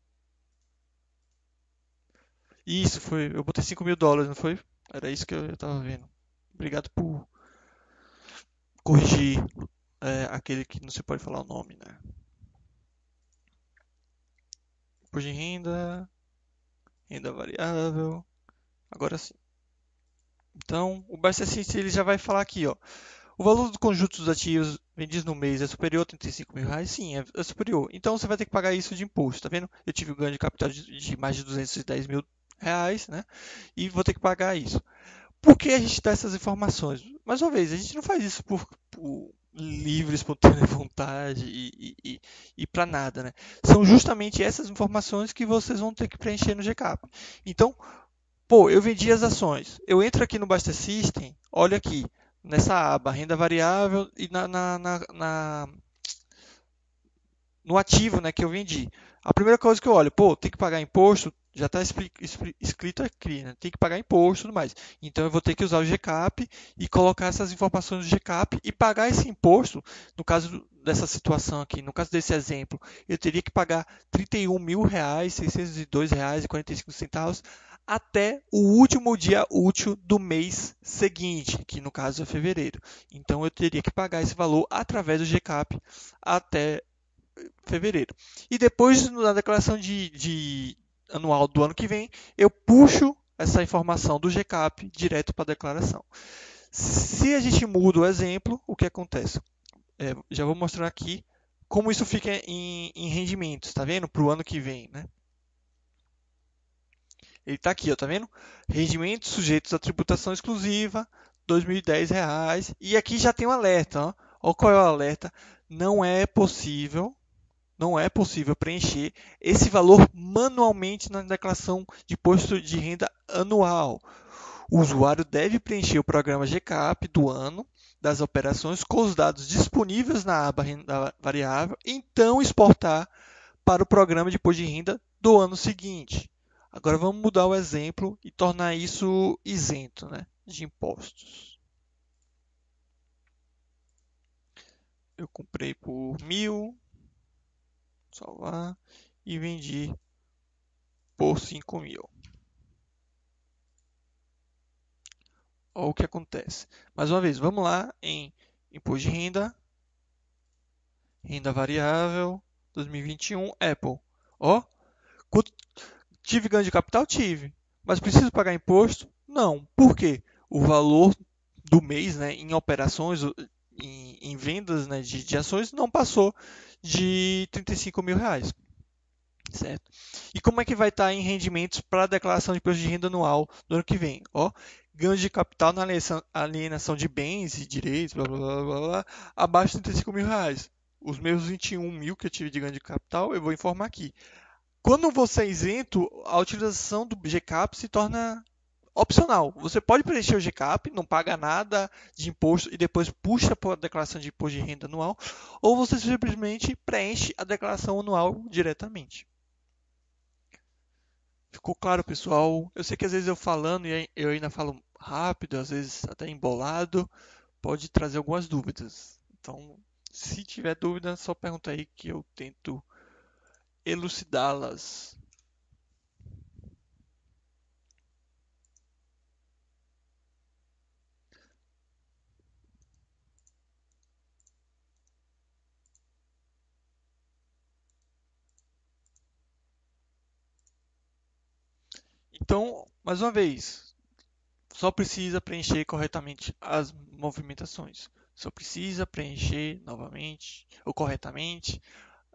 Isso, foi. Eu botei 5 mil dólares, não foi? Era isso que eu tava vendo. Obrigado por corrigir é, aquele que não se pode falar o nome, né? Imposto de renda, renda variável. Agora sim. Então, o BCC ele já vai falar aqui, ó. O valor do conjunto dos ativos vendidos no mês é superior a 35 mil reais? Sim, é, é superior. Então você vai ter que pagar isso de imposto, tá vendo? Eu tive um ganho de capital de, de mais de 210 mil reais, né? E vou ter que pagar isso. Por que a gente dá essas informações? Mais uma vez, a gente não faz isso por, por livre, espontânea vontade e, e, e, e para nada, né? São justamente essas informações que vocês vão ter que preencher no GCAP. Então, pô, eu vendi as ações. Eu entro aqui no Basta System, olha aqui, nessa aba, renda variável e na, na, na, na no ativo né, que eu vendi. A primeira coisa que eu olho, pô, tem que pagar imposto, já está escrito aqui, né? tem que pagar imposto e tudo mais. Então eu vou ter que usar o GCAP e colocar essas informações do GCAP e pagar esse imposto, no caso dessa situação aqui, no caso desse exemplo, eu teria que pagar R$ 31.602,45 até o último dia útil do mês seguinte, que no caso é fevereiro. Então eu teria que pagar esse valor através do GCAP até fevereiro. E depois, na declaração de, de anual do ano que vem, eu puxo essa informação do GCAP direto para a declaração. Se a gente muda o exemplo, o que acontece? É, já vou mostrar aqui como isso fica em, em rendimentos, está vendo? Para o ano que vem, né? Ele está aqui, ó, tá vendo? Rendimentos sujeitos à tributação exclusiva, R$ 2.010. E aqui já tem um alerta, ó. Qual é o alerta. Não é possível, não é possível preencher esse valor manualmente na declaração de imposto de renda anual. O usuário deve preencher o programa GCAP do ano das operações com os dados disponíveis na aba renda variável, então exportar para o programa de imposto de renda do ano seguinte. Agora vamos mudar o exemplo e tornar isso isento né, de impostos. Eu comprei por mil, salvar e vendi por cinco mil. Olha o que acontece. Mais uma vez, vamos lá em imposto de renda, renda variável, 2021, Apple. Ó, Tive ganho de capital? Tive. Mas preciso pagar imposto? Não. Por quê? O valor do mês né, em operações, em, em vendas né, de, de, ações, não passou de 35 mil reais. Certo? E como é que vai estar em rendimentos para a declaração de imposto de renda anual do ano que vem? Ó, ganho de capital na alienação de bens e direitos, blá, blá, blá, blá, blá abaixo de 35 mil reais. Os meus 21 mil que eu tive de ganho de capital, eu vou informar aqui. Quando você é isento, a utilização do GCAP se torna opcional. Você pode preencher o GCAP, não paga nada de imposto e depois puxa para a declaração de imposto de renda anual, ou você simplesmente preenche a declaração anual diretamente. Ficou claro, pessoal? Eu sei que às vezes eu falando e eu ainda falo rápido, às vezes até embolado, pode trazer algumas dúvidas. Então, se tiver dúvida, só pergunta aí que eu tento elucidá-las. Então, mais uma vez, só precisa preencher corretamente as movimentações. Só precisa preencher novamente ou corretamente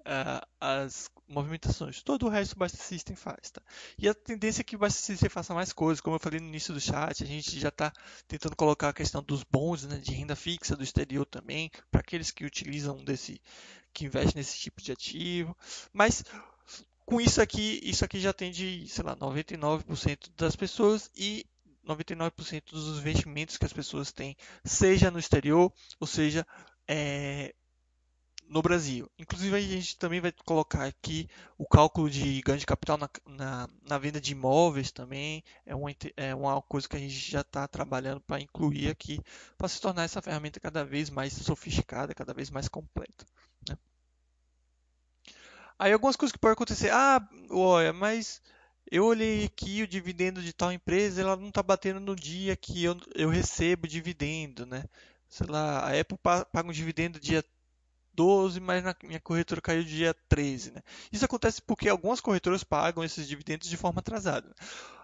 uh, as movimentações. Todo o resto o Basta System faz. Tá? E a tendência é que o Basta System faça mais coisas. Como eu falei no início do chat, a gente já está tentando colocar a questão dos bons né, de renda fixa do exterior também, para aqueles que utilizam desse, que investem nesse tipo de ativo. Mas com isso aqui, isso aqui já atende, sei lá, 99% das pessoas e 99% dos investimentos que as pessoas têm, seja no exterior, ou seja, é, no Brasil. Inclusive, a gente também vai colocar aqui o cálculo de ganho de capital na, na, na venda de imóveis também. É uma, é uma coisa que a gente já está trabalhando para incluir aqui, para se tornar essa ferramenta cada vez mais sofisticada, cada vez mais completa. Né? Aí, algumas coisas que podem acontecer. Ah, olha, mas eu olhei aqui o dividendo de tal empresa, ela não está batendo no dia que eu, eu recebo dividendo, né? Sei lá, a Apple paga um dividendo dia 12, mas na minha corretora caiu dia 13. Né? Isso acontece porque algumas corretoras pagam esses dividendos de forma atrasada.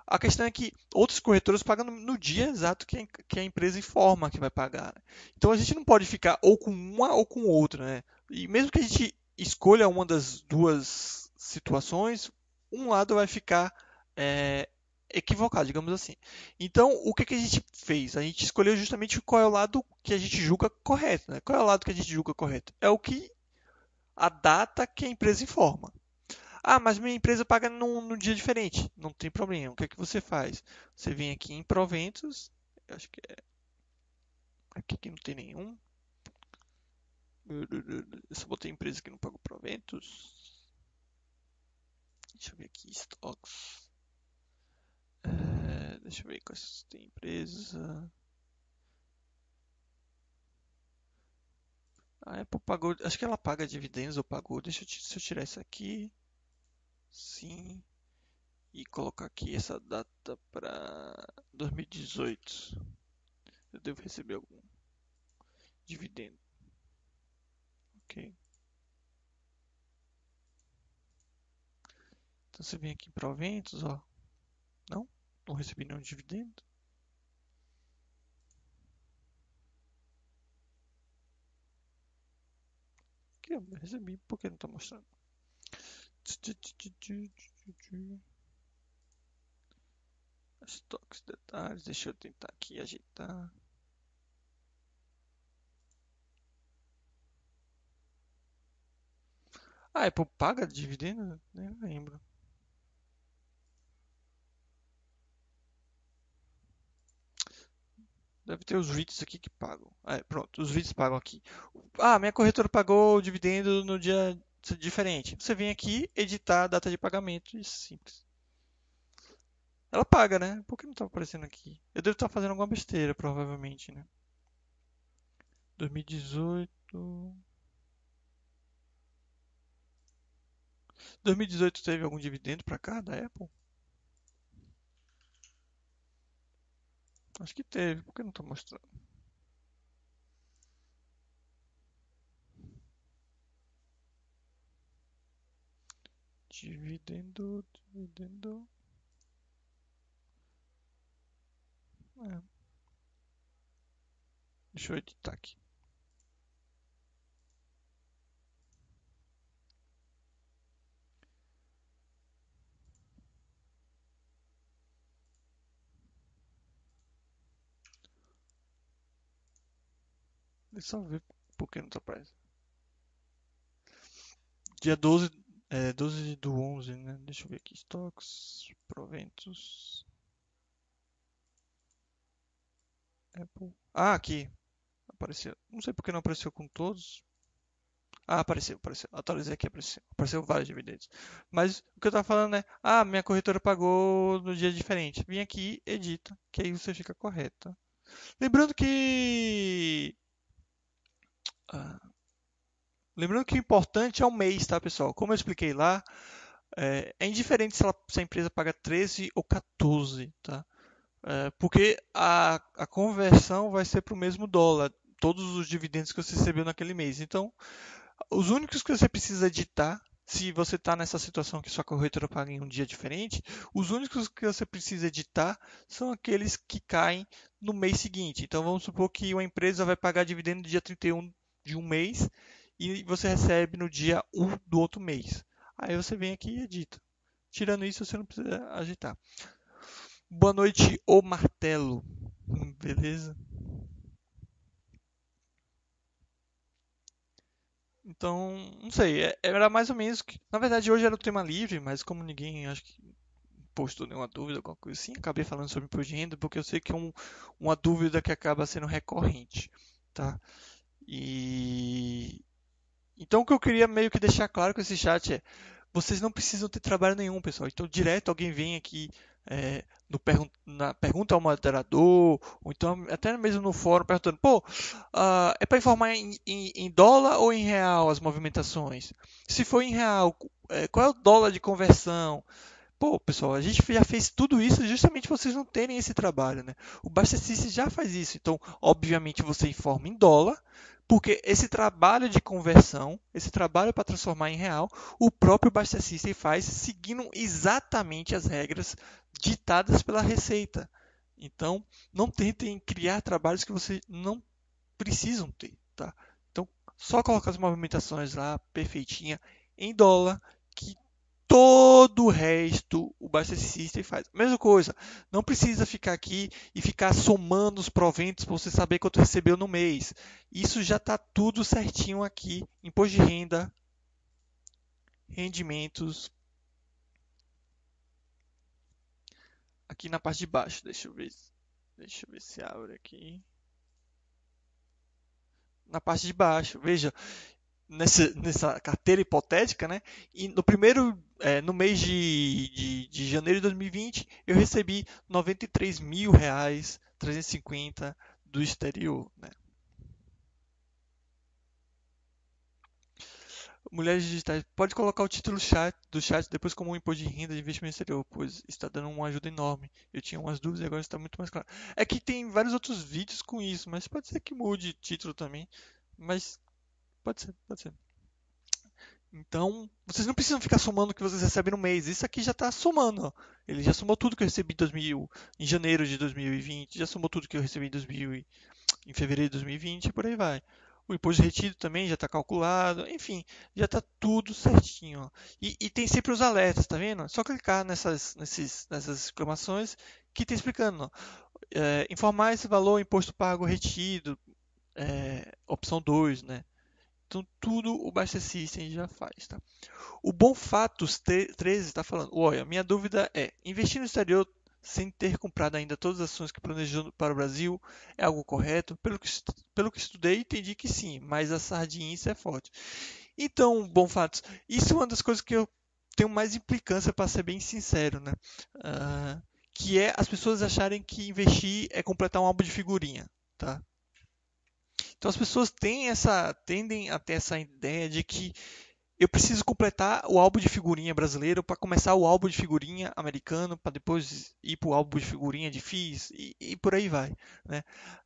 A questão é que outras corretoras pagam no dia exato que a, que a empresa informa que vai pagar. Né? Então a gente não pode ficar ou com uma ou com outra. Né? E mesmo que a gente escolha uma das duas situações, um lado vai ficar é, equivocado, digamos assim. Então, o que, que a gente fez? A gente escolheu justamente qual é o lado que a gente julga correto. Né? Qual é o lado que a gente julga correto? É o que a data que a empresa informa. Ah, mas minha empresa paga num, num dia diferente. Não tem problema. O que é que você faz? Você vem aqui em proventos. Acho que é. Aqui que não tem nenhum. Só botei empresa que não pagou proventos. Deixa eu ver aqui. Stocks. É, deixa eu ver quais tem empresa. A Apple pagou, acho que ela paga dividendos ou pagou. Deixa eu, eu tirar isso aqui. Sim. E colocar aqui essa data para 2018. Eu devo receber algum dividendo. Ok. Então você vem aqui em proventos, ó. Não? Não recebi nenhum dividendo? Aqui, eu recebi, por que não está mostrando? Estoques, detalhes, deixa eu tentar aqui ajeitar. A Apple paga dividendo? Nem lembro. Deve ter os REITs aqui que pagam. É, pronto, os REITs pagam aqui. Ah, minha corretora pagou o dividendo no dia diferente. Você vem aqui, editar a data de pagamento e simples. Ela paga, né? Por que não está aparecendo aqui? Eu devo estar fazendo alguma besteira, provavelmente, né? 2018. 2018 teve algum dividendo para cá da Apple? Acho que teve, por que não está mostrando? Dividendo, dividendo. É. Deixa eu editar aqui. Deixa eu ver por que não tá aparecendo. Dia 12, é, 12 do 11, né? Deixa eu ver aqui. Stocks, proventos. Apple. Ah, aqui. Apareceu. Não sei por que não apareceu com todos. Ah, apareceu, apareceu. Atualizei aqui, apareceu. Apareceu vários dividendos. Mas o que eu tava falando é, ah, minha corretora pagou no dia diferente. Vem aqui, edita, que aí você fica correta. Lembrando que ah, lembrando que o importante é o mês, tá, pessoal? Como eu expliquei lá, é, é indiferente se, ela, se, a empresa paga 13 ou 14, tá? É, porque a, a conversão vai ser para o mesmo dólar, todos os dividendos que você recebeu naquele mês. Então, os únicos que você precisa editar, se você está nessa situação que sua corretora paga em um dia diferente, os únicos que você precisa editar são aqueles que caem no mês seguinte. Então, vamos supor que uma empresa vai pagar dividendo no dia 31 de um mês e você recebe no dia 1 do outro mês. Aí você vem aqui e edita. Tirando isso, você não precisa agitar. Boa noite, o martelo. Beleza? Então, não sei, é, era mais ou menos que. Na verdade, hoje era o tema livre, mas como ninguém acho que postou nenhuma dúvida, alguma coisa assim, acabei falando sobre imposto de porque eu sei que é um, uma dúvida que acaba sendo recorrente, tá? E então o que eu queria meio que deixar claro com esse chat é vocês não precisam ter trabalho nenhum, pessoal. Então direto alguém vem aqui é, no pergun na pergunta ao moderador, ou então até mesmo no fórum perguntando, pô, uh, é para informar em, em, em, dólar ou em real as movimentações? Se for em real, é, qual é o dólar de conversão? Pô, pessoal, a gente já fez tudo isso justamente vocês não terem esse trabalho, né? O Basta já faz isso. Então, obviamente, você informa em dólar, porque esse trabalho de conversão, esse trabalho para transformar em real, o próprio System faz seguindo exatamente as regras ditadas pela Receita. Então, não tentem criar trabalhos que vocês não precisam ter, tá? Então, só colocar as movimentações lá perfeitinha em dólar todo o resto o Buster System faz. Mesma coisa, não precisa ficar aqui e ficar somando os proventos para você saber quanto recebeu no mês. Isso já está tudo certinho aqui. Imposto de renda, rendimentos. Aqui na parte de baixo, deixa eu ver, deixa eu ver se abre aqui. Na parte de baixo, veja, nessa, nessa carteira hipotética, né? E no primeiro, é, no mês de, de, de, janeiro de 2020, eu recebi 93 mil reais 350 do exterior, né? Mulheres digitais, pode colocar o título chat, do chat depois como um imposto de renda de investimento exterior, pois está dando uma ajuda enorme. Eu tinha umas dúvidas e agora está muito mais claro. É que tem vários outros vídeos com isso, mas pode ser que mude o título também. Mas Pode ser, pode ser. Então, vocês não precisam ficar somando o que vocês recebem no mês. Isso aqui já está somando. Ó. Ele já somou tudo que eu recebi em, 2000, em janeiro de 2020, já somou tudo que eu recebi em, 2000, em fevereiro de 2020 e por aí vai. O imposto retido também já está calculado. Enfim, já está tudo certinho. E, e, tem sempre os alertas, tá vendo? É só clicar nessas, nesses, nessas exclamações que está explicando. É, informar esse valor, imposto pago retido, é, opção 2, né? Então, tudo o Baixa System já faz. Tá? O Bom Fatos 13 está falando: Olha, minha dúvida é: investir no exterior sem ter comprado ainda todas as ações que planejou para o Brasil é algo correto? Pelo que, pelo que estudei, entendi que sim, mas a sardinha é forte. Então, Bom Fatos, isso é uma das coisas que eu tenho mais implicância, para ser bem sincero, né? Uh, que é as pessoas acharem que investir é completar um álbum de figurinha, tá? Então as pessoas têm essa, tendem a ter essa ideia de que eu preciso completar o álbum de figurinha brasileiro para começar o álbum de figurinha americano, para depois ir para o álbum de figurinha de FIS e, e por aí vai. Né?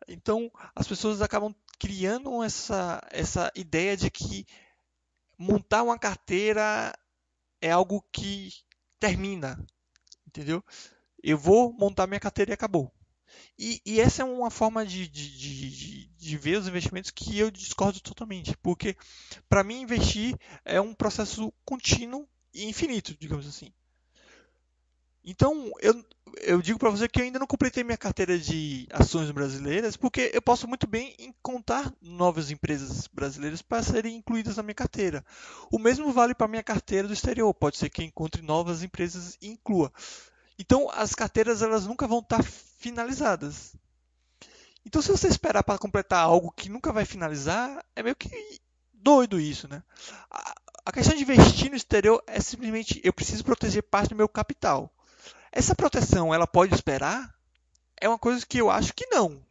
Então as pessoas acabam criando essa, essa ideia de que montar uma carteira é algo que termina, entendeu? Eu vou montar minha carteira e acabou. E, e, essa é uma forma de, de, de, de, ver os investimentos que eu discordo totalmente, porque para mim investir é um processo contínuo e infinito, digamos assim. Então, eu, eu digo para você que eu ainda não completei minha carteira de ações brasileiras, porque eu posso muito bem encontrar novas empresas brasileiras para serem incluídas na minha carteira. O mesmo vale para minha carteira do exterior. Pode ser que encontre novas empresas e inclua. Então, as carteiras elas nunca vão estar finalizadas. Então, se você esperar para completar algo que nunca vai finalizar, é meio que doido isso, né? A questão de investir no exterior é simplesmente eu preciso proteger parte do meu capital. Essa proteção, ela pode esperar? É uma coisa que eu acho que não.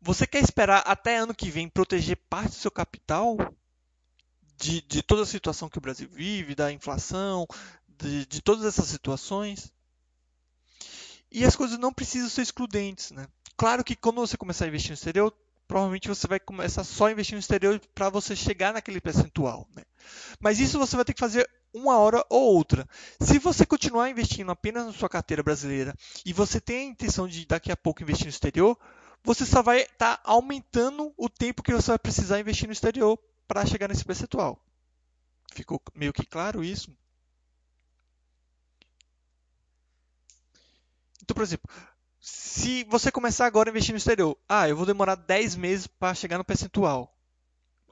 Você quer esperar até ano que vem proteger parte do seu capital de, de toda a situação que o Brasil vive, da inflação, de, de todas essas situações. E as coisas não precisam ser excludentes. Né? Claro que quando você começar a investir no exterior, provavelmente você vai começar só a investir no exterior para você chegar naquele percentual. Né? Mas isso você vai ter que fazer uma hora ou outra. Se você continuar investindo apenas na sua carteira brasileira e você tem a intenção de daqui a pouco investir no exterior, você só vai estar tá aumentando o tempo que você vai precisar investir no exterior para chegar nesse percentual. Ficou meio que claro isso? Então, por exemplo, se você começar agora a investir no exterior, ah, eu vou demorar 10 meses para chegar no percentual.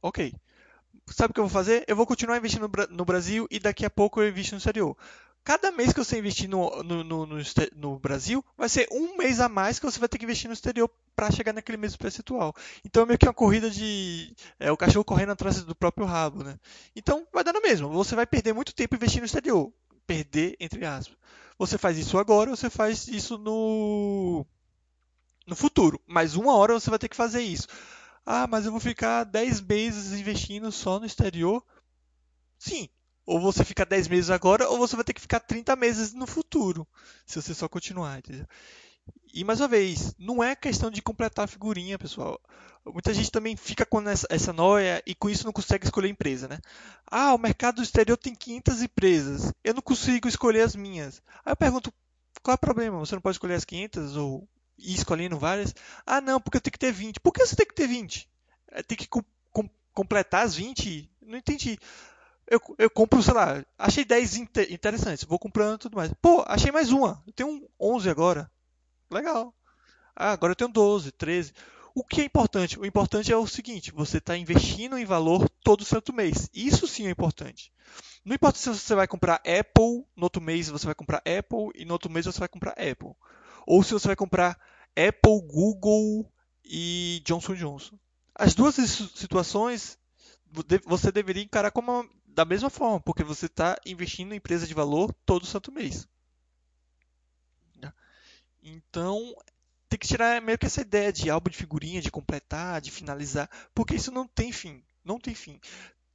Ok. Sabe o que eu vou fazer? Eu vou continuar investindo no Brasil e daqui a pouco eu invisto no exterior. Cada mês que você investir no, no, no, no, Brasil, vai ser um mês a mais que você vai ter que investir no exterior para chegar naquele mesmo percentual. Então é meio que uma corrida de. É, o cachorro correndo atrás do próprio rabo, né? Então vai dar no mesmo. Você vai perder muito tempo investindo no exterior. Perder, entre aspas. Você faz isso agora, você faz isso no, no futuro. Mas uma hora você vai ter que fazer isso. Ah, mas eu vou ficar 10 meses investindo só no exterior. Sim. Ou você fica 10 meses agora, ou você vai ter que ficar 30 meses no futuro. Se você só continuar, entendeu? E mais uma vez, não é questão de completar a figurinha, pessoal. Muita gente também fica com essa, essa noia e com isso não consegue escolher empresa, né? Ah, o mercado exterior tem 500 empresas, eu não consigo escolher as minhas. Aí eu pergunto, qual é o problema? Você não pode escolher as 500 ou ir escolhendo várias? Ah, não, porque eu tenho que ter 20. Por que você tem que ter 20? É, tem que com, com, completar as 20? Não entendi. Eu, eu compro, sei lá, achei 10 inter, interessantes, vou comprando tudo mais. Pô, achei mais uma, eu tenho 11 agora. Legal. Ah, agora eu tenho 12, 13. O que é importante? O importante é o seguinte: você está investindo em valor todo santo mês. Isso sim é importante. Não importa se você vai comprar Apple, no outro mês você vai comprar Apple e no outro mês você vai comprar Apple. Ou se você vai comprar Apple, Google e Johnson Johnson. As duas situações você deveria encarar como da mesma forma, porque você está investindo em empresa de valor todo santo mês. Então, tem que tirar meio que essa ideia de álbum de figurinha, de completar, de finalizar, porque isso não tem fim. Não tem fim.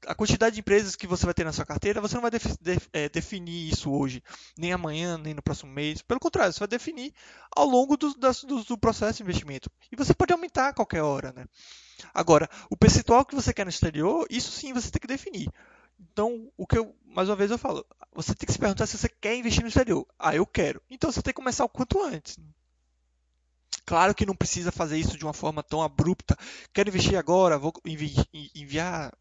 A quantidade de empresas que você vai ter na sua carteira, você não vai def def é, definir isso hoje, nem amanhã, nem no próximo mês. Pelo contrário, você vai definir ao longo do, do, do processo de investimento. E você pode aumentar a qualquer hora. Né? Agora, o percentual que você quer no exterior, isso sim você tem que definir. Então, o que eu, mais uma vez eu falo, você tem que se perguntar se você quer investir no exterior. Ah, eu quero. Então você tem que começar o quanto antes. Claro que não precisa fazer isso de uma forma tão abrupta. Quero investir agora, vou envi enviar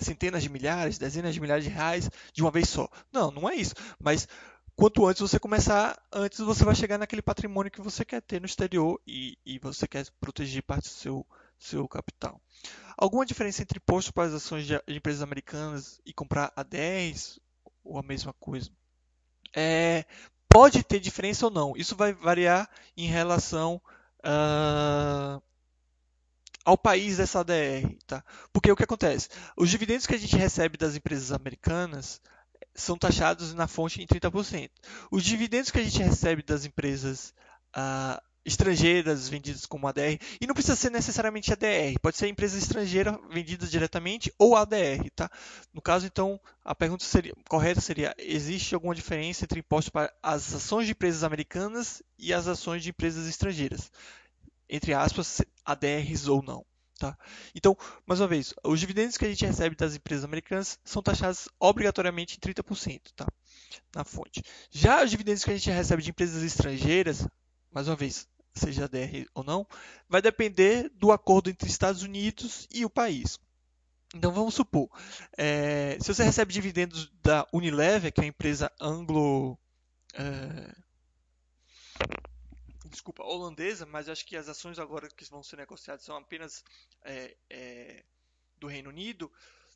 centenas de milhares, dezenas de milhares de reais de uma vez só. Não, não é isso. Mas quanto antes você começar, antes você vai chegar naquele patrimônio que você quer ter no exterior e, e você quer proteger parte do seu, seu capital. Alguma diferença entre imposto para as ações de empresas americanas e comprar a 10 ou a mesma coisa? É, pode ter diferença ou não. Isso vai variar em relação uh, ao país dessa ADR. Tá? Porque o que acontece? Os dividendos que a gente recebe das empresas americanas são taxados na fonte em 30%. Os dividendos que a gente recebe das empresas uh, estrangeiras vendidas como ADR, e não precisa ser necessariamente ADR, pode ser empresa estrangeira vendida diretamente ou ADR, tá? No caso, então, a pergunta seria, correta seria: existe alguma diferença entre imposto para as ações de empresas americanas e as ações de empresas estrangeiras? Entre aspas, ADRs ou não. Tá? Então, mais uma vez, os dividendos que a gente recebe das empresas americanas são taxados obrigatoriamente em 30%, tá? na fonte. Já os dividendos que a gente recebe de empresas estrangeiras, mais uma vez, seja DR ou não, vai depender do acordo entre Estados Unidos e o país. Então vamos supor, é, se você recebe dividendos da Unilever, que é a empresa anglo. É, desculpa, holandesa, mas acho que as ações agora que vão ser negociadas são apenas é, é, do Reino Unido,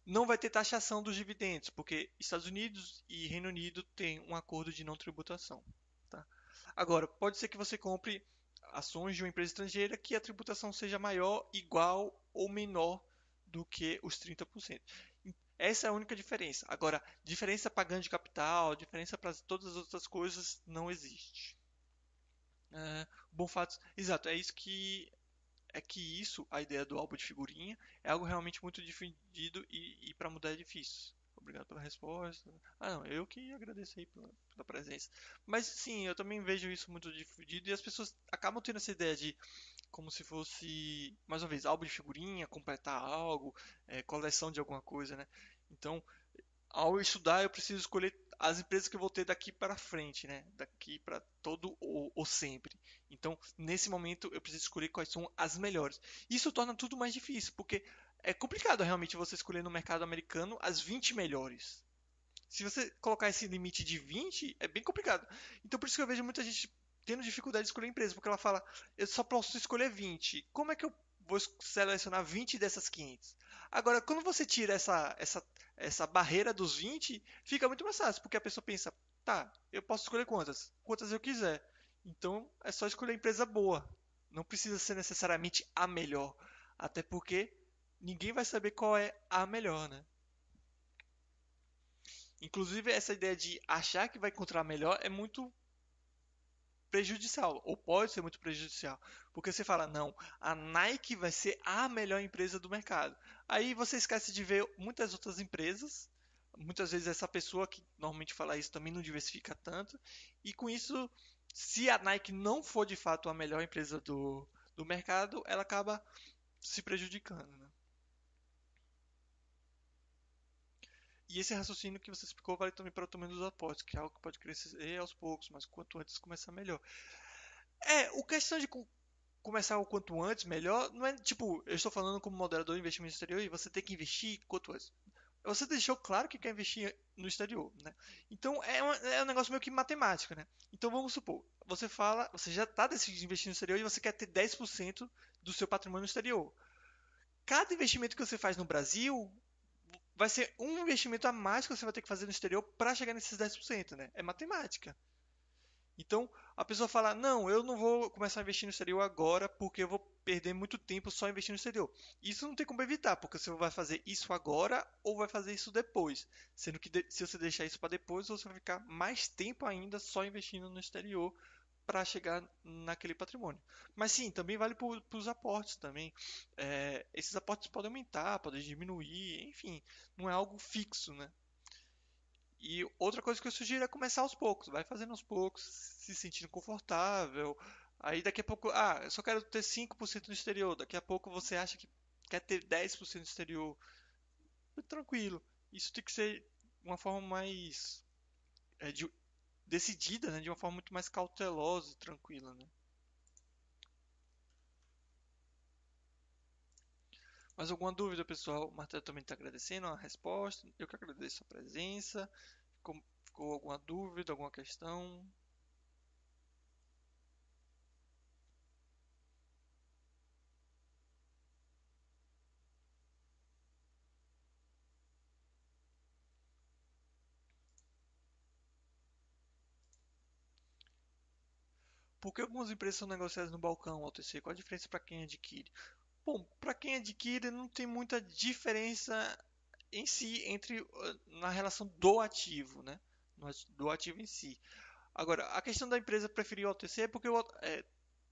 não vai ter taxação dos dividendos, porque Estados Unidos e Reino Unido têm um acordo de não tributação. Tá? Agora, pode ser que você compre ações de uma empresa estrangeira que a tributação seja maior, igual ou menor do que os 30%. Essa é a única diferença. Agora, diferença para ganho de capital, diferença para todas as outras coisas não existe. É, bom fato, exato, é isso que é que isso, a ideia do álbum de figurinha, é algo realmente muito difundido e, e para mudar é difícil. Obrigado pela resposta. Ah, não, eu que agradeço aí pela, pela, presença. Mas sim, eu também vejo isso muito difundido e as pessoas acabam tendo essa ideia de como se fosse, mais uma vez, álbum de figurinha, completar algo, é, coleção de alguma coisa, né? Então, ao estudar, eu preciso escolher as empresas que eu vou ter daqui para frente, né? Daqui para todo o, o, sempre. Então, nesse momento, eu preciso escolher quais são as melhores. Isso torna tudo mais difícil, porque é complicado realmente você escolher no mercado americano as 20 melhores. Se você colocar esse limite de 20, é bem complicado. Então por isso que eu vejo muita gente tendo dificuldade de escolher empresa, porque ela fala, eu só posso escolher 20. Como é que eu vou selecionar 20 dessas 500? Agora, quando você tira essa, essa, essa barreira dos 20, fica muito mais fácil, porque a pessoa pensa, tá, eu posso escolher quantas? Quantas eu quiser. Então, é só escolher empresa boa. Não precisa ser necessariamente a melhor. Até porque ninguém vai saber qual é a melhor, né? Inclusive, essa ideia de achar que vai encontrar a melhor é muito prejudicial, ou pode ser muito prejudicial, porque você fala, não, a Nike vai ser a melhor empresa do mercado. Aí você esquece de ver muitas outras empresas, muitas vezes essa pessoa que normalmente fala isso também não diversifica tanto, e com isso, se a Nike não for de fato a melhor empresa do, do mercado, ela acaba se prejudicando. Né? E esse raciocínio que você explicou vale também para o tamanho dos aportes, que é algo que pode crescer aos poucos, mas quanto antes começar melhor. É, o questão de começar o quanto antes melhor, não é tipo, eu estou falando como moderador de investimento exterior e você tem que investir quanto antes. Você deixou claro que quer investir no exterior, né? Então é, uma, é um negócio meio que matemática, né? Então vamos supor, você fala, você já está decidindo investir no exterior e você quer ter 10% do seu patrimônio exterior. Cada investimento que você faz no Brasil vai ser um investimento a mais que você vai ter que fazer no exterior para chegar nesses 10%, né? É matemática. Então, a pessoa fala: "Não, eu não vou começar a investir no exterior agora porque eu vou perder muito tempo só investindo no exterior". Isso não tem como evitar, porque você vai fazer isso agora ou vai fazer isso depois. Sendo que se você deixar isso para depois, você vai ficar mais tempo ainda só investindo no exterior para chegar naquele patrimônio. Mas sim, também vale para os aportes também. É, esses aportes podem aumentar, podem diminuir, enfim, não é algo fixo, né? E outra coisa que eu sugiro é começar aos poucos, vai fazendo aos poucos, se sentindo confortável. Aí daqui a pouco, ah, eu só quero ter 5% no exterior, daqui a pouco você acha que quer ter 10% no exterior. Tranquilo. Isso tem que ser uma forma mais é, de decidida, né, de uma forma muito mais cautelosa e tranquila, né? Mais alguma dúvida, pessoal? O Martelo também está agradecendo a resposta. Eu que agradeço a presença. Ficou, ficou alguma dúvida, alguma questão? Por que algumas empresas são negociadas no balcão OTC? Qual a diferença para quem adquire? Bom, para quem adquire não tem muita diferença em si entre na relação do ativo, né? Do ativo em si. Agora, a questão da empresa preferir o OTC é porque é,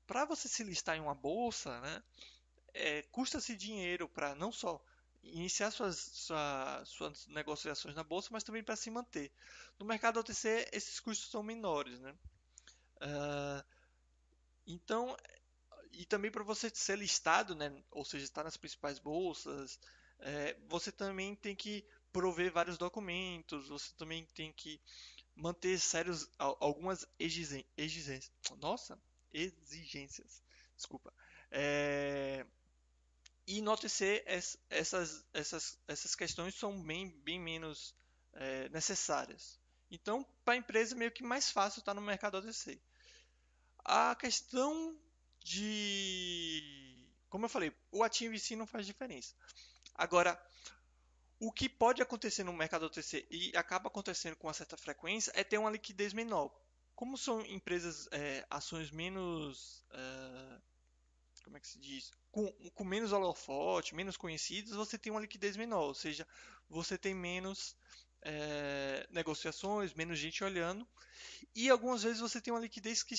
para você se listar em uma bolsa, né? É, custa-se dinheiro para não só iniciar suas, sua, suas negociações na bolsa, mas também para se manter. No mercado OTC, esses custos são menores, né? Uh, então, e também para você ser listado, né? Ou seja, estar nas principais bolsas, é, você também tem que prover vários documentos, você também tem que manter sérios algumas exigências. Nossa, exigências. Desculpa. É, e no OTC, essas, essas, essas questões são bem, bem menos é, necessárias. Então, para a empresa, é meio que mais fácil estar no mercado OTC. A questão de. Como eu falei, o ativo em si não faz diferença. Agora, o que pode acontecer no mercado OTC e acaba acontecendo com uma certa frequência é ter uma liquidez menor. Como são empresas, é, ações menos. É, como é que se diz? Com, com menos holofote, menos conhecidas, você tem uma liquidez menor, ou seja, você tem menos é, negociações, menos gente olhando, e algumas vezes você tem uma liquidez que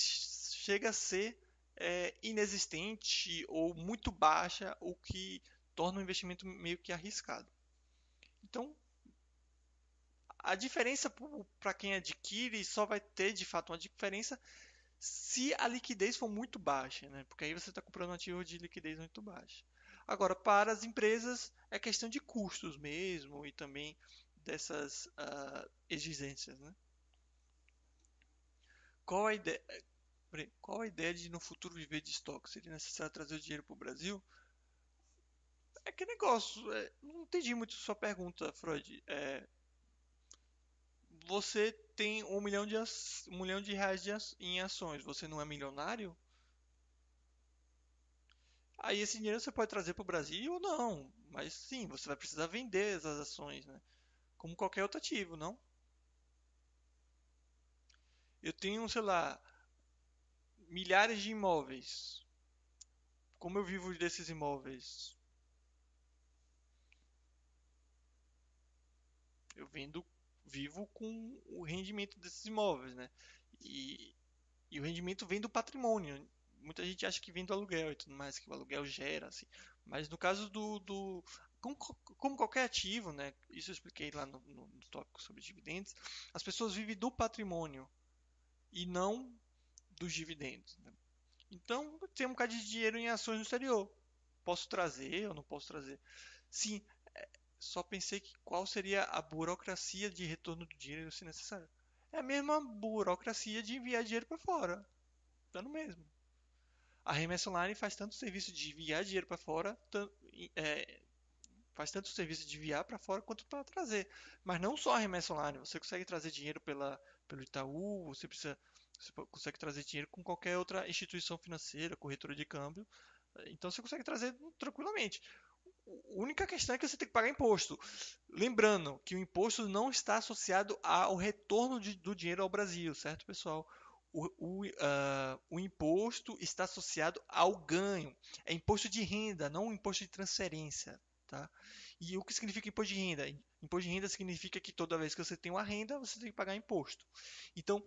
chega a ser é, inexistente ou muito baixa, o que torna o investimento meio que arriscado. Então, a diferença para quem adquire só vai ter de fato uma diferença se a liquidez for muito baixa, né? porque aí você está comprando um ativo de liquidez muito baixa. Agora, para as empresas, é questão de custos mesmo e também dessas uh, exigências. Né? Qual a ideia? Qual a ideia de no futuro viver de estoque? Seria necessário trazer o dinheiro para o Brasil? É que negócio. É, não entendi muito sua pergunta, Freud. É, você tem um milhão de, um milhão de reais de, em ações. Você não é milionário? Aí esse dinheiro você pode trazer para o Brasil ou não. Mas sim, você vai precisar vender essas ações, né? Como qualquer outro ativo, não? Eu tenho, sei lá, milhares de imóveis. Como eu vivo desses imóveis? Eu vendo, vivo com o rendimento desses imóveis, né? E, e o rendimento vem do patrimônio. Muita gente acha que vem do aluguel e tudo mais, que o aluguel gera, assim. Mas no caso do, do como, como, qualquer ativo, né? Isso eu expliquei lá no, no, no tópico sobre dividendos. As pessoas vivem do patrimônio e não dos dividendos. Né? Então, tem um bocado de dinheiro em ações no exterior. Posso trazer ou não posso trazer? Sim, é, só pensei que qual seria a burocracia de retorno do dinheiro se necessário. É a mesma burocracia de enviar dinheiro para fora. Dando mesmo. A remessa online faz tanto serviço de enviar dinheiro para fora, é, faz tanto serviço de enviar para fora quanto para trazer. Mas não só a remessa online, você consegue trazer dinheiro pela, pelo Itaú, você precisa você consegue trazer dinheiro com qualquer outra instituição financeira, corretora de câmbio. Então você consegue trazer tranquilamente. A única questão é que você tem que pagar imposto. Lembrando que o imposto não está associado ao retorno de, do dinheiro ao Brasil, certo, pessoal? O, o, uh, o, imposto está associado ao ganho. É imposto de renda, não imposto de transferência. Tá? E o que significa imposto de renda? Imposto de renda significa que toda vez que você tem uma renda, você tem que pagar imposto. Então,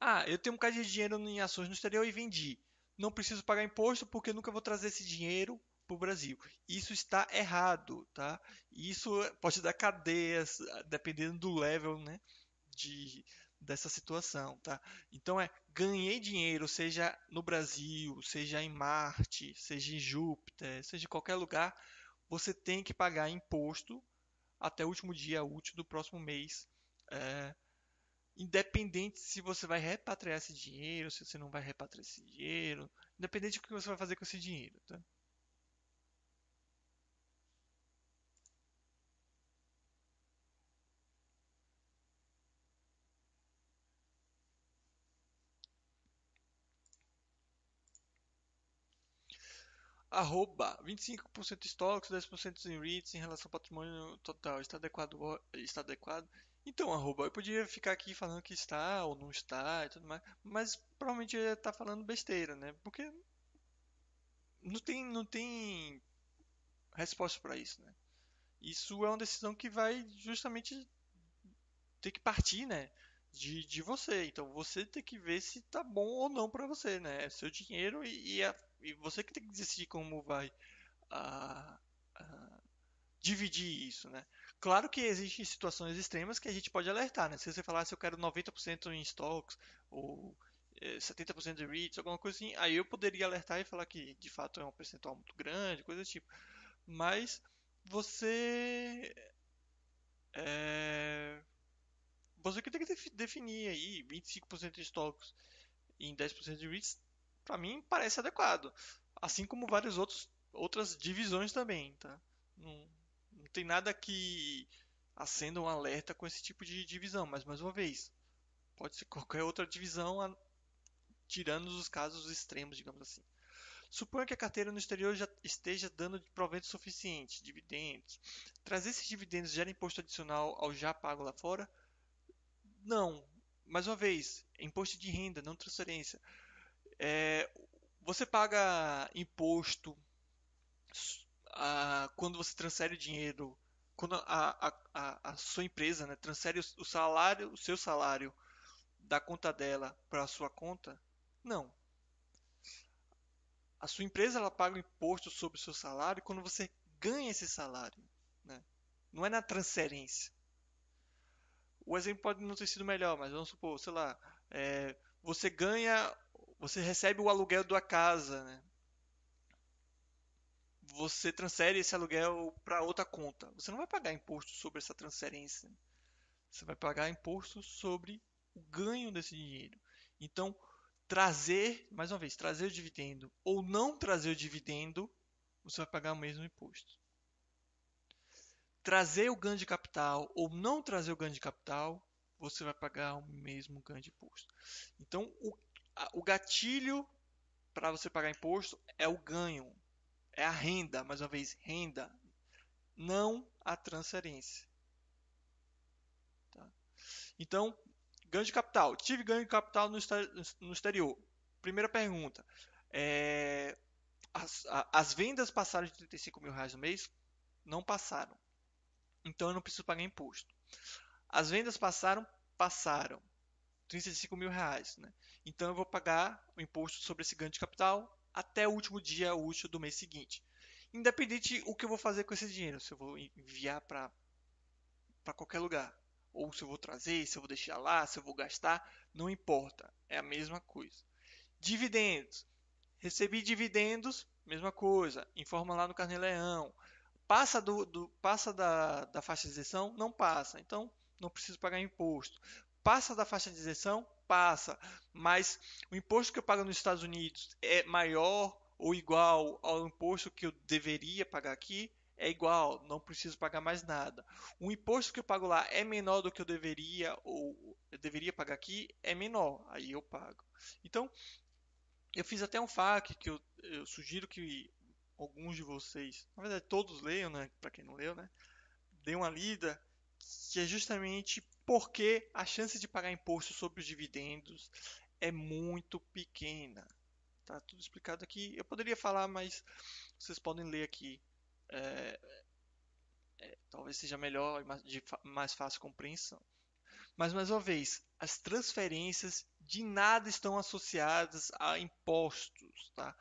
ah, eu tenho um bocado de dinheiro em ações no exterior e vendi. Não preciso pagar imposto porque nunca vou trazer esse dinheiro para o Brasil. Isso está errado, tá? Isso pode dar cadeias, dependendo do level, né, de dessa situação, tá? Então é ganhei dinheiro, seja no Brasil, seja em Marte, seja em Júpiter, seja em qualquer lugar, você tem que pagar imposto até o último dia útil do próximo mês. É, independente se você vai repatriar esse dinheiro, se você não vai repatriar esse dinheiro, independente do que você vai fazer com esse dinheiro, tá? arroba 25% estoques, 10% em REITs em relação ao patrimônio total. Está adequado? Está adequado? Então, arroba, eu podia ficar aqui falando que está ou não está e tudo mais, mas provavelmente eu ia estar falando besteira, né? Porque não tem, não tem resposta para isso, né? Isso é uma decisão que vai justamente ter que partir, né? De, de você. Então você tem que ver se tá bom ou não para você, né? É seu dinheiro e, e, a, e, você que tem que decidir como vai a, a, dividir isso, né? Claro que existem situações extremas que a gente pode alertar, né? Se você falar se eu quero 90% em stocks ou 70% de REITs, alguma coisa assim, aí eu poderia alertar e falar que de fato é um percentual muito grande, coisa do tipo. Mas você é, você que tem que definir aí 25% de stocks em 10% de REITs, para mim parece adequado. Assim como várias outros, outras divisões também, tá? Não, não tem nada que acenda um alerta com esse tipo de divisão, mas mais uma vez, pode ser qualquer outra divisão, tirando os casos extremos, digamos assim. Suponha que a carteira no exterior já esteja dando provento suficiente, dividendos. Trazer esses dividendos gera imposto adicional ao já pago lá fora? Não. Mais uma vez, imposto de renda, não transferência. É, você paga imposto a, quando você transfere dinheiro, quando a, a, a sua empresa né, transfere o salário, o seu salário da conta dela para a sua conta? Não. A sua empresa ela paga o imposto sobre o seu salário quando você ganha esse salário. Né? Não é na transferência. O exemplo pode não ter sido melhor, mas vamos supor, sei lá, é, você ganha, você recebe o aluguel da casa, né? Você transfere esse aluguel para outra conta. Você não vai pagar imposto sobre essa transferência. Você vai pagar imposto sobre o ganho desse dinheiro. Então, trazer, mais uma vez, trazer o dividendo ou não trazer o dividendo, você vai pagar o mesmo imposto. Trazer o ganho de capital ou não trazer o ganho de capital, você vai pagar o mesmo ganho de imposto. Então, o, o gatilho para você pagar imposto é o ganho, é a renda, mais uma vez, renda, não a transferência. Tá? Então, Ganho de capital. Tive ganho de capital no, exterior. Primeira pergunta. É, as, as, vendas passaram de 35 mil reais no mês? Não passaram. Então eu não preciso pagar imposto. As vendas passaram? Passaram. 35 mil reais. Né? Então eu vou pagar o imposto sobre esse ganho de capital até o último dia útil do mês seguinte. Independente o que eu vou fazer com esse dinheiro, se eu vou enviar para qualquer lugar ou se eu vou trazer, se eu vou deixar lá, se eu vou gastar, não importa, é a mesma coisa. Dividendos. Recebi dividendos, mesma coisa, informa lá no Carnê-Leão. Passa, do, do, passa da, da faixa de isenção? Não passa, então não preciso pagar imposto. Passa da faixa de isenção? Passa, mas o imposto que eu pago nos Estados Unidos é maior ou igual ao imposto que eu deveria pagar aqui? é igual, não preciso pagar mais nada. O imposto que eu pago lá é menor do que eu deveria ou eu deveria pagar aqui, é menor, aí eu pago. Então, eu fiz até um FAQ que eu, eu sugiro que alguns de vocês, na verdade todos leiam, né, para quem não leu, né, dê uma lida, que é justamente porque a chance de pagar imposto sobre os dividendos é muito pequena. Tá tudo explicado aqui. Eu poderia falar, mas vocês podem ler aqui é, é, talvez seja melhor e de mais fácil compreensão. Mas mais uma vez, as transferências de nada estão associadas a impostos, tá?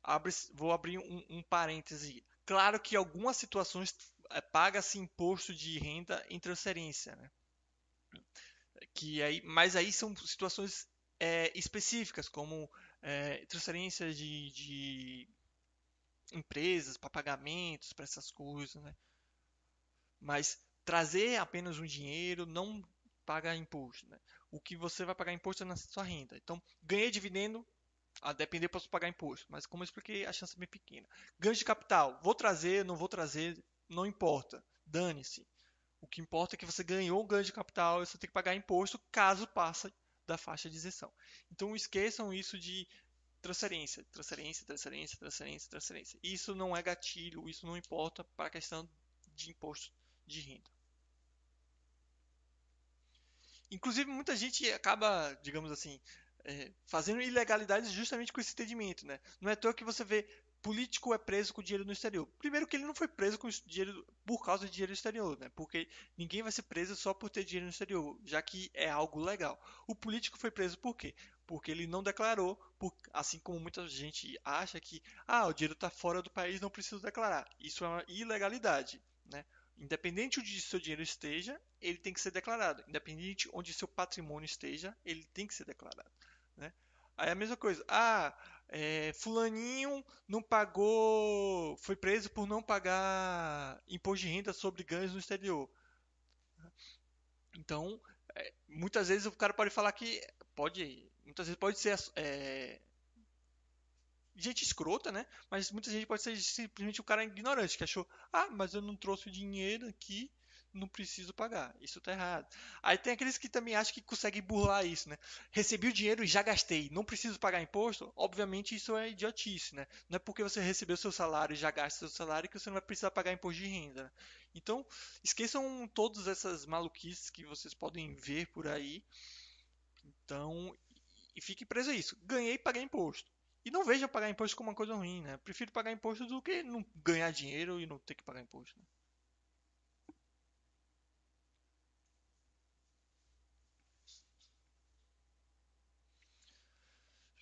Abre, vou abrir um, um parêntese. Claro que algumas situações paga-se imposto de renda em transferência, né? Que aí, mas aí são situações é, específicas, como é, transferência de, de empresas, para pagamentos, para essas coisas, né? Mas trazer apenas um dinheiro não paga imposto, né? O que você vai pagar imposto é na sua renda. Então, ganhei dividendo, a depender posso pagar imposto, mas como eu expliquei, a chance é bem pequena. Ganho de capital, vou trazer, não vou trazer, não importa, dane-se. O que importa é que você ganhou um ganho de capital e você tem que pagar imposto caso passe da faixa de isenção. Então esqueçam isso de transferência, transferência, transferência, transferência, transferência. Isso não é gatilho, isso não importa para a questão de imposto de renda. Inclusive, muita gente acaba, digamos assim, é, fazendo ilegalidades justamente com esse entendimento, né? Não é toa que você vê político é preso com dinheiro no exterior. Primeiro que ele não foi preso com dinheiro por causa de dinheiro no exterior, né? Porque ninguém vai ser preso só por ter dinheiro no exterior, já que é algo legal. O político foi preso por quê? Porque ele não declarou, por, assim como muita gente acha que ah, o dinheiro está fora do país, não precisa declarar. Isso é uma ilegalidade, né? Independente onde seu dinheiro esteja, ele tem que ser declarado. Independente onde seu patrimônio esteja, ele tem que ser declarado. Né? Aí a mesma coisa. Ah, é, fulaninho não pagou, foi preso por não pagar imposto de renda sobre ganhos no exterior. Então, é, muitas vezes o cara pode falar que pode, muitas vezes pode ser é, gente escrota, né? Mas muita gente pode ser simplesmente um cara ignorante que achou, ah, mas eu não trouxe dinheiro aqui não preciso pagar. Isso tá errado. Aí tem aqueles que também acham que conseguem burlar isso, né? Recebi o dinheiro e já gastei, não preciso pagar imposto? Obviamente isso é idiotice, né? Não é porque você recebeu seu salário e já gasta seu salário que você não vai precisar pagar imposto de renda. Né? Então, esqueçam todas essas maluquices que vocês podem ver por aí. Então, e fique preso a isso. Ganhei e paguei imposto. E não veja pagar imposto como uma coisa ruim, né? Prefiro pagar imposto do que não ganhar dinheiro e não ter que pagar imposto. Né?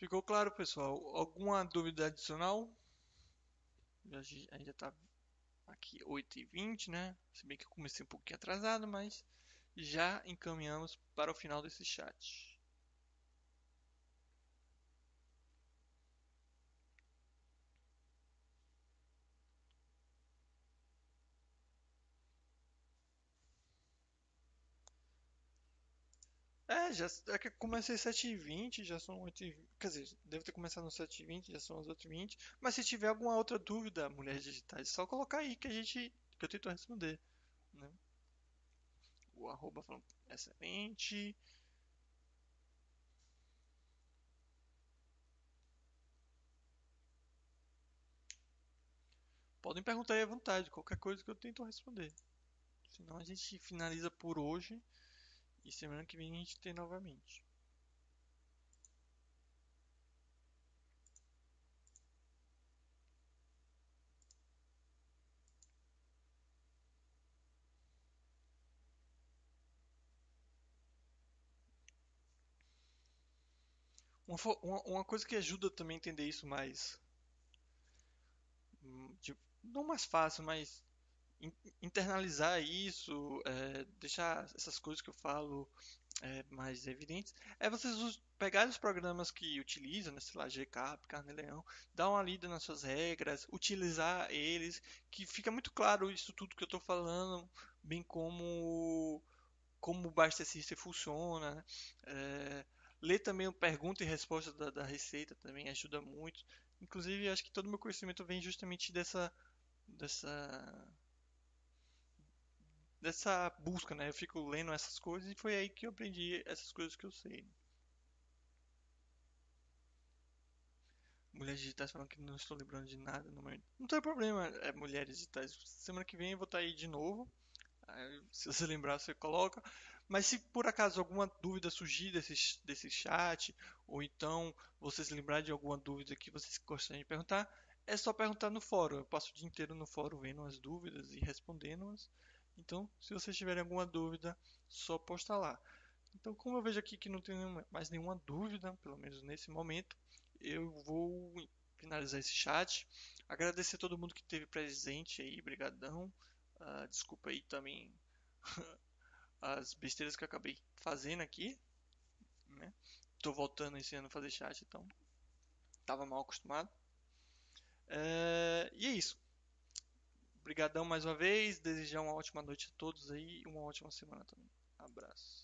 Ficou claro, pessoal? Alguma dúvida adicional? Ainda está aqui 8h20, né? Se bem que eu comecei um pouquinho atrasado, mas já encaminhamos para o final desse chat. É, já, é que comecei 7h20, já são 8h20. Quer dizer, devo ter começado no 7h20, já são as 8h20. Mas se tiver alguma outra dúvida, mulheres digitais, é só colocar aí que a gente. que eu tento responder. Né? O arroba falando excelente. Podem perguntar aí à vontade, qualquer coisa que eu tento responder. Senão a gente finaliza por hoje. E semana que vem a gente tem novamente. Uma, uma, coisa que ajuda também a entender isso mais. Hum, tipo, não mais fácil, mas internalizar isso, é, deixar essas coisas que eu falo é, mais evidentes, é vocês pegarem os programas que utilizam, né, sei lá, GCAP, Carneleão, dar uma lida nas suas regras, utilizar eles, que fica muito claro isso tudo que eu estou falando, bem como como o Basta System funciona, né? é, ler também o pergunta e resposta da, da receita também ajuda muito. Inclusive, acho que todo o meu conhecimento vem justamente dessa dessa dessa busca, né? Eu fico lendo essas coisas e foi aí que eu aprendi essas coisas que eu sei. Mulheres digitais falando que não estou lembrando de nada no momento. Não tem problema, é mulheres digitais. Semana que vem eu vou estar aí de novo. Se você lembrar, você coloca. Mas se por acaso alguma dúvida surgir desse, desse chat, ou então vocês lembrarem de alguma dúvida que vocês gostariam de perguntar, é só perguntar no fórum. Eu passo o dia inteiro no fórum vendo as dúvidas e respondendo-as. Então, se vocês tiverem alguma dúvida, só posta lá. Então, como eu vejo aqui que não tem mais nenhuma dúvida, pelo menos nesse momento, eu vou finalizar esse chat. Agradecer a todo mundo que esteve presente aí, brigadão. Uh, desculpa aí também as besteiras que eu acabei fazendo aqui. Né? Tô voltando esse ano a fazer chat, então tava mal acostumado. Uh, e é isso. Obrigadão mais uma vez. Desejar uma ótima noite a todos aí e uma ótima semana também. Abraço.